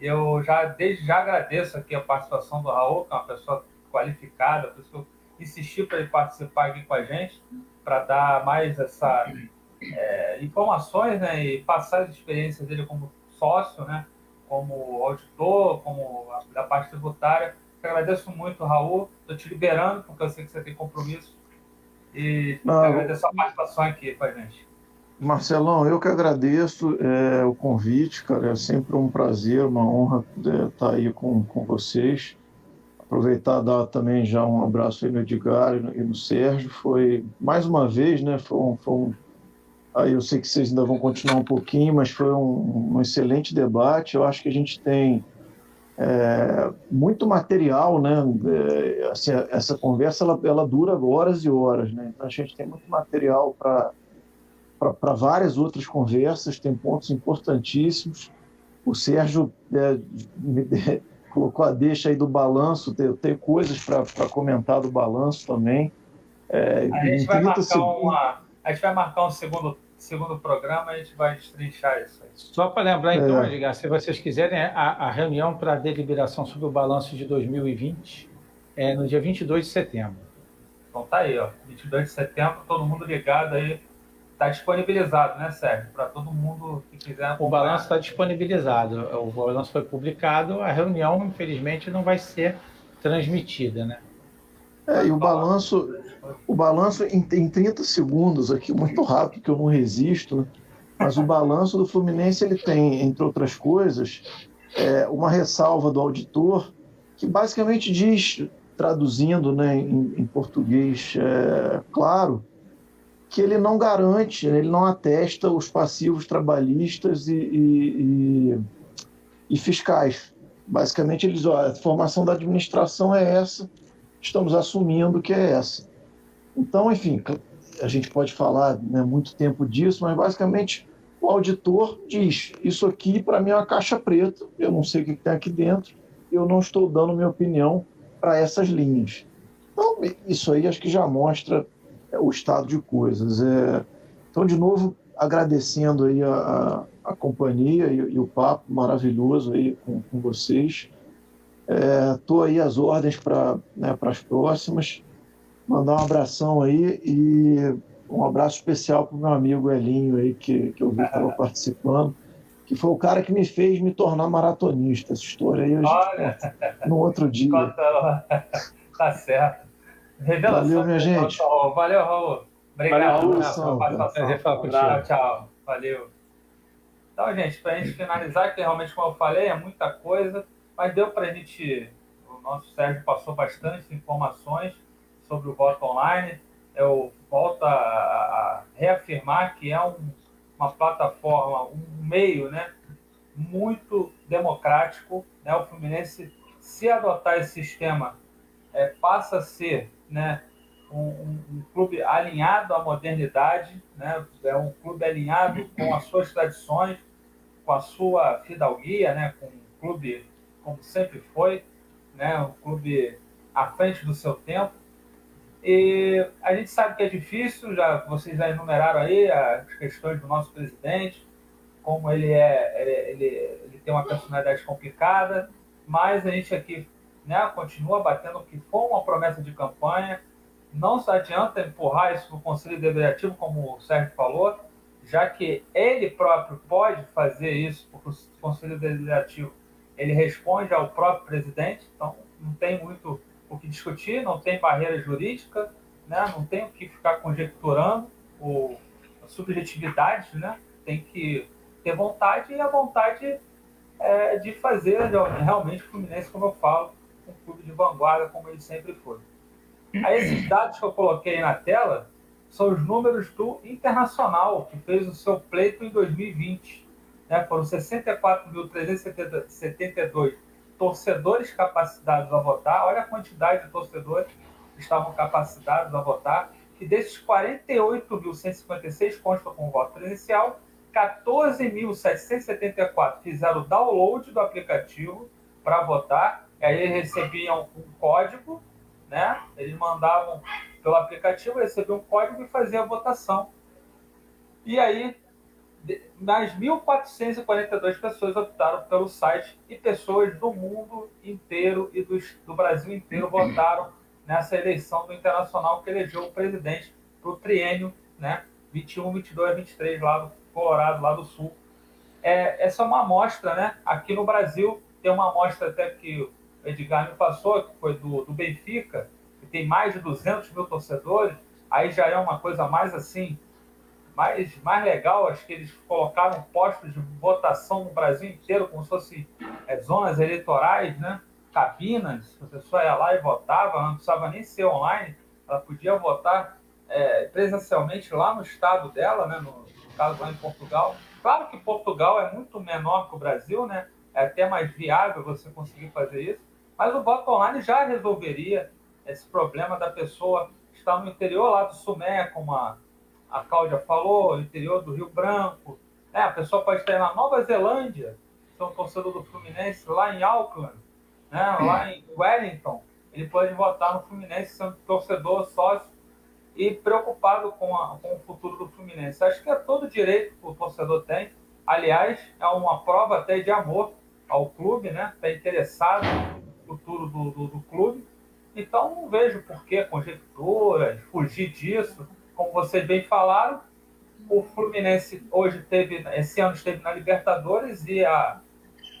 Eu já, desde já agradeço aqui a participação do Raul, que é uma pessoa qualificada, pessoa que insistiu para ele participar aqui com a gente, para dar mais essa é, informações né, e passar as experiências dele como sócio, né, como auditor, como a, da parte tributária. Eu agradeço muito, Raul. Estou te liberando, porque eu sei que você tem compromisso. E Não, agradeço a participação aqui com a gente. Marcelão, eu que agradeço é, o convite, cara. É sempre um prazer, uma honra é, estar aí com, com vocês. Aproveitar e dar também já um abraço aí no Edgar e no, e no Sérgio. Foi, mais uma vez, né, foi um, foi um Aí eu sei que vocês ainda vão continuar um pouquinho, mas foi um, um excelente debate. Eu acho que a gente tem é, muito material, né? É, assim, essa conversa ela, ela, dura horas e horas, né? Então a gente tem muito material para várias outras conversas, tem pontos importantíssimos. O Sérgio é, me, colocou a deixa aí do balanço, tem, tem coisas para comentar do balanço também. É, a, gente vai marcar uma, a gente vai marcar um segundo segundo programa a gente vai destrinchar isso aí. Só para lembrar, então, é. Edgar, se vocês quiserem, a, a reunião para deliberação sobre o balanço de 2020 é no dia 22 de setembro. Então tá aí, ó. 22 de setembro, todo mundo ligado aí. Está disponibilizado, né, Sérgio? Para todo mundo que quiser. Acompanhar. O balanço está disponibilizado. O balanço foi publicado. A reunião, infelizmente, não vai ser transmitida, né? É, e o balanço, o balanço em, em 30 segundos aqui, muito rápido, que eu não resisto, né? mas o balanço do Fluminense ele tem, entre outras coisas, é, uma ressalva do auditor que basicamente diz, traduzindo né, em, em português é, claro, que ele não garante, ele não atesta os passivos trabalhistas e, e, e, e fiscais. Basicamente, eles, ó, a formação da administração é essa, estamos assumindo que é essa. Então, enfim, a gente pode falar né, muito tempo disso, mas basicamente o auditor diz: Isso aqui para mim é uma caixa preta, eu não sei o que tem aqui dentro, eu não estou dando minha opinião para essas linhas. Então, isso aí acho que já mostra é, o estado de coisas. É... Então, de novo, agradecendo aí a, a companhia e, e, o papo maravilhoso aí com, com vocês. Estou é, aí às ordens para né, as próximas. Mandar um abração aí e um abraço especial para o meu amigo Elinho aí, que, que eu vi que estava participando, que foi o cara que me fez me tornar maratonista. Essa história aí a gente Olha, no outro dia. Tá certo. Revelação. Valeu, minha gente. Valeu, Raul. Obrigado. Valeu, Raul. Tchau, tchau. Valeu. Então, gente, para a gente finalizar, que realmente, como eu falei, é muita coisa, mas deu para a gente. O nosso Sérgio passou bastante informações sobre o voto online. Eu volto a, a reafirmar que é um, uma plataforma, um meio né, muito democrático. Né? O Fluminense, se adotar esse sistema, é, passa a ser né, um, um, um, clube alinhado à modernidade, né? é um clube alinhado com as suas tradições, com a sua fidalguia, né? com um clube como sempre foi, né? um clube à frente do seu tempo. E a gente sabe que é difícil, já vocês já enumeraram aí as questões do nosso presidente, como ele é, ele, ele tem uma personalidade complicada, mas a gente aqui né, continua batendo que foi uma promessa de campanha. Não se adianta empurrar isso para o Conselho Deliberativo, como o Sérgio falou, já que ele próprio pode fazer isso, porque o Conselho Deliberativo ele responde ao próprio presidente, então não tem muito o que discutir, não tem barreira jurídica, né? não tem o que ficar conjecturando o, a subjetividade, né? tem que ter vontade e a vontade é, de fazer realmente o Fluminense, como eu falo, um clube de vanguarda como ele sempre foi. Aí esses dados que eu coloquei na tela são os números do Internacional, que fez o seu pleito em 2020. Né? Foram 64.372 torcedores capacitados a votar. Olha a quantidade de torcedores que estavam capacitados a votar. E desses 48.156 constam com voto presencial, 14.774 fizeram download do aplicativo para votar Aí eles recebiam um código, né? Eles mandavam pelo aplicativo, recebiam um código e faziam a votação. E aí, mais 1.442 pessoas optaram pelo site e pessoas do mundo inteiro e do, do Brasil inteiro votaram nessa eleição do Internacional que elegeu o presidente para o triênio, né? 21, 22, 23 lá do Colorado, lá do Sul. É, essa é uma amostra, né? Aqui no Brasil tem uma amostra até que Edgar me passou, que foi do, do Benfica, que tem mais de 200 mil torcedores, aí já é uma coisa mais assim, mais, mais legal. Acho que eles colocaram postos de votação no Brasil inteiro, como se fossem é, zonas eleitorais, né? cabinas, a pessoa ia lá e votava, não precisava nem ser online, ela podia votar é, presencialmente lá no estado dela, né? no, no caso lá em Portugal. Claro que Portugal é muito menor que o Brasil, né? é até mais viável você conseguir fazer isso, mas o voto online já resolveria esse problema da pessoa estar no interior lá do Sumé, como a, a Cláudia falou, no interior do Rio Branco. É, a pessoa pode estar na Nova Zelândia, um torcedor do Fluminense, lá em Auckland, né, lá em Wellington. Ele pode votar no Fluminense sendo torcedor, sócio e preocupado com, a, com o futuro do Fluminense. Acho que é todo direito que o torcedor tem. Aliás, é uma prova até de amor ao clube, né? Está interessado futuro do, do, do clube. Então não vejo por que conjecturas, fugir disso. Como vocês bem falaram, o Fluminense hoje teve, esse ano esteve na Libertadores e, a,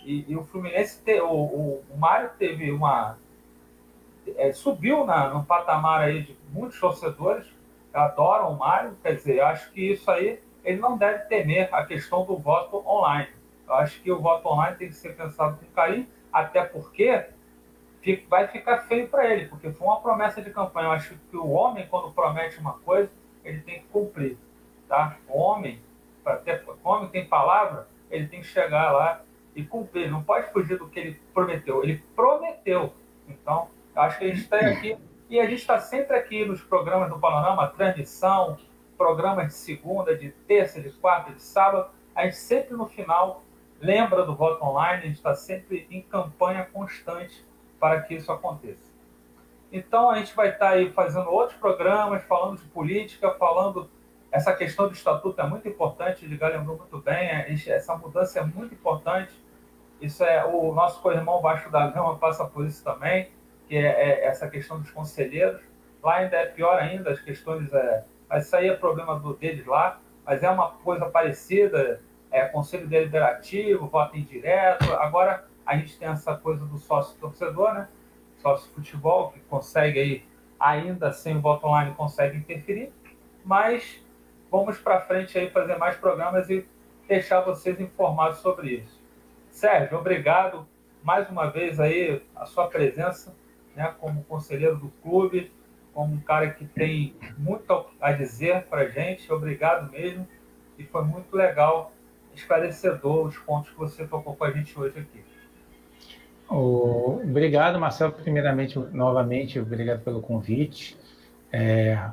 e, e o Fluminense, te, o, o, o Mário teve uma. É, subiu na, no patamar aí de muitos torcedores adoram o Mário. Quer dizer, eu acho que isso aí ele não deve temer a questão do voto online. Eu acho que o voto online tem que ser pensado com carinho, até porque vai ficar feio para ele, porque foi uma promessa de campanha. Eu acho que o homem, quando promete uma coisa, ele tem que cumprir. Tá? O homem, para ter, o homem tem palavra, ele tem que chegar lá e cumprir. Não pode fugir do que ele prometeu. Ele prometeu. Então, acho que a gente está aqui. E a gente está sempre aqui nos programas do Panorama, transmissão, programas de segunda, de terça, de quarta, de sábado. A gente sempre no final lembra do voto online, a gente está sempre em campanha constante para que isso aconteça. Então a gente vai estar aí fazendo outros programas, falando de política, falando essa questão do estatuto é muito importante, o Edgar lembrou muito bem, essa mudança é muito importante. Isso é o nosso co-irmão Baixo da Gama passa por isso também, que é, é, essa questão dos conselheiros. Lá ainda é pior ainda, as questões é, isso aí é problema deles lá, mas é uma coisa parecida, é conselho deliberativo, voto indireto. Agora a gente tem essa coisa do sócio torcedor, né? Sócio futebol que consegue aí ainda sem o voto online consegue interferir, mas vamos para frente aí fazer mais programas e deixar vocês informados sobre isso. Sérgio, obrigado mais uma vez aí a sua presença, né, como conselheiro do clube, como um cara que tem muito a dizer para gente. Obrigado mesmo e foi muito legal, esclarecedor os pontos que você tocou com a gente hoje aqui. Obrigado, Marcelo. Primeiramente, novamente, obrigado pelo convite. É,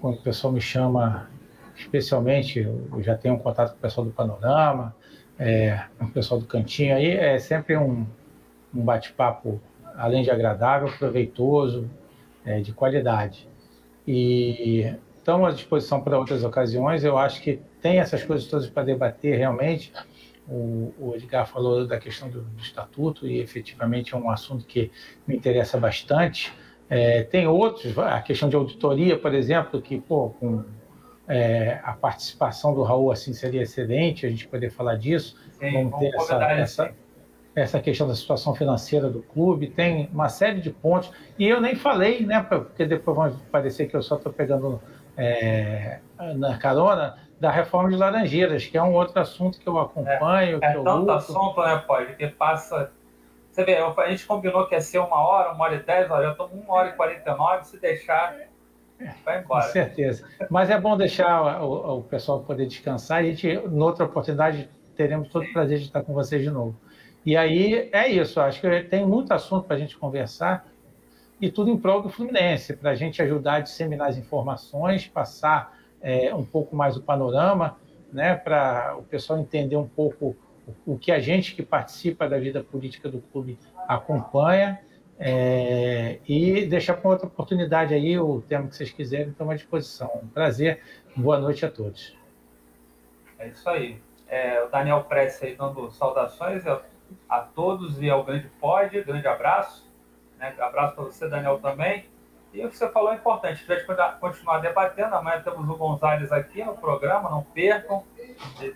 quando o pessoal me chama especialmente, eu já tenho um contato com o pessoal do Panorama, é, o pessoal do Cantinho aí, é sempre um, um bate-papo, além de agradável, proveitoso, é, de qualidade. E estamos à disposição para outras ocasiões, eu acho que tem essas coisas todas para debater realmente. O, o, Edgar falou da questão do, do, estatuto e efetivamente é um assunto que me interessa bastante. É, tem outros, a questão de auditoria, por exemplo, que pô, com é, a participação do Raul assim seria excelente, a gente poder falar disso. Sim, vamos ter essa, essa, essa, questão da situação financeira do clube, tem uma série de pontos. E eu nem falei, né, porque depois vai parecer que eu só estou pegando é, na carona, da reforma de Laranjeiras, que é um outro assunto que eu acompanho. É, é tanto luto. assunto, né, pode, que passa. Você vê, a gente combinou que ia ser uma hora, uma hora e dez, olha, eu estou uma hora e quarenta e nove, se deixar Vai embora. Com certeza. Mas é bom deixar o, o pessoal poder descansar. A gente, noutra oportunidade, teremos todo o prazer de estar com vocês de novo. E aí é isso. Acho que tem muito assunto para a gente conversar e tudo em prol do Fluminense, para a gente ajudar a disseminar as informações, passar é, um pouco mais o panorama, né, para o pessoal entender um pouco o, o que a gente que participa da vida política do clube acompanha é, e deixar para outra oportunidade aí o tema que vocês quiserem, estamos à disposição. Um prazer, boa noite a todos. É isso aí. É, o Daniel Prece aí dando saudações a, a, todos e ao Grande Pod, grande abraço. Né? Abraço para você, Daniel, também. E o que você falou é importante, a gente vai continuar debatendo. Amanhã temos o Gonzalez aqui no programa, não percam.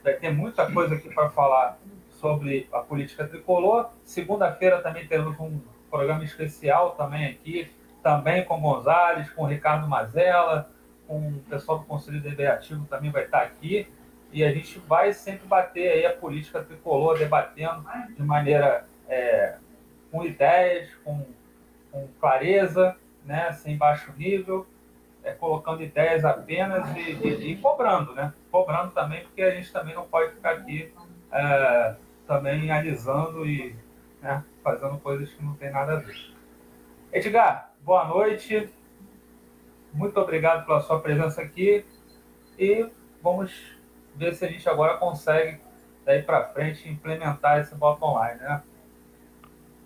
Vai ter muita coisa aqui para falar sobre a política tricolor. Segunda-feira também teremos um programa especial também aqui, também com Gonzales, com Ricardo Mazella, com o pessoal do Conselho Deliberativo também vai estar aqui. E a gente vai sempre bater aí a política tricolor, debatendo de maneira é, com ideias, com, com, clareza, né, sem baixo nível, é, colocando ideias apenas e, e, e, cobrando, né? Cobrando também, porque a gente também não pode ficar aqui é, também alisando e né, fazendo coisas que não tem nada a ver. Edgar, boa noite. Muito obrigado pela sua presença aqui e vamos ver se a gente agora consegue daí para frente implementar esse voto online, né?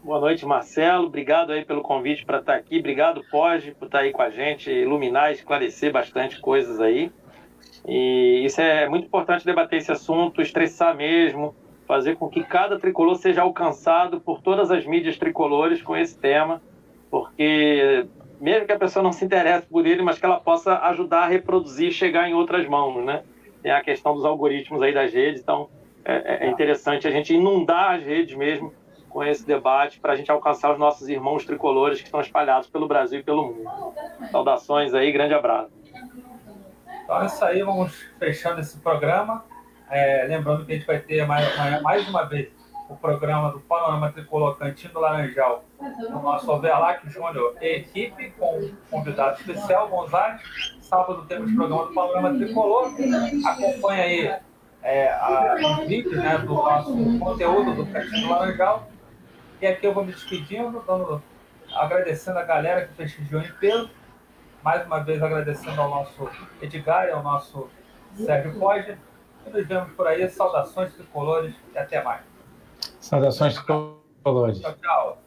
Boa noite, Marcelo. Obrigado aí pelo convite para estar aqui. Obrigado, Pode, por estar aí com a gente, iluminar, esclarecer bastante coisas aí. E isso é muito importante debater esse assunto, estressar mesmo, fazer com que cada tricolor seja alcançado por todas as mídias tricolores com esse tema, porque mesmo que a pessoa não se interesse por ele, mas que ela possa ajudar a reproduzir chegar em outras mãos, né? Tem a questão dos algoritmos aí das redes, então é, é interessante a gente inundar as redes mesmo com esse debate para a gente alcançar os nossos irmãos tricolores que estão espalhados pelo Brasil e pelo mundo. Saudações aí, grande abraço. Então é isso aí, vamos fechando esse programa. É, lembrando que a gente vai ter mais, mais uma vez o programa do Panorama Tricolor Cantinho do Laranjal, o nosso Overlac Júnior e equipe, com um convidado especial, Gonzalez. Sábado temos o programa do Panorama Tricolor. Acompanha aí é, a, os vídeos né, do nosso conteúdo do Cantinho do Laranjal. E aqui eu vou me despedindo, dando, agradecendo a galera que prestigiou em peso. Mais uma vez agradecendo ao nosso Edgar e ao nosso Sérgio Poggi nos vemos por aí. Saudações tricolores e até mais. Saudações tricolores. Tchau, tchau.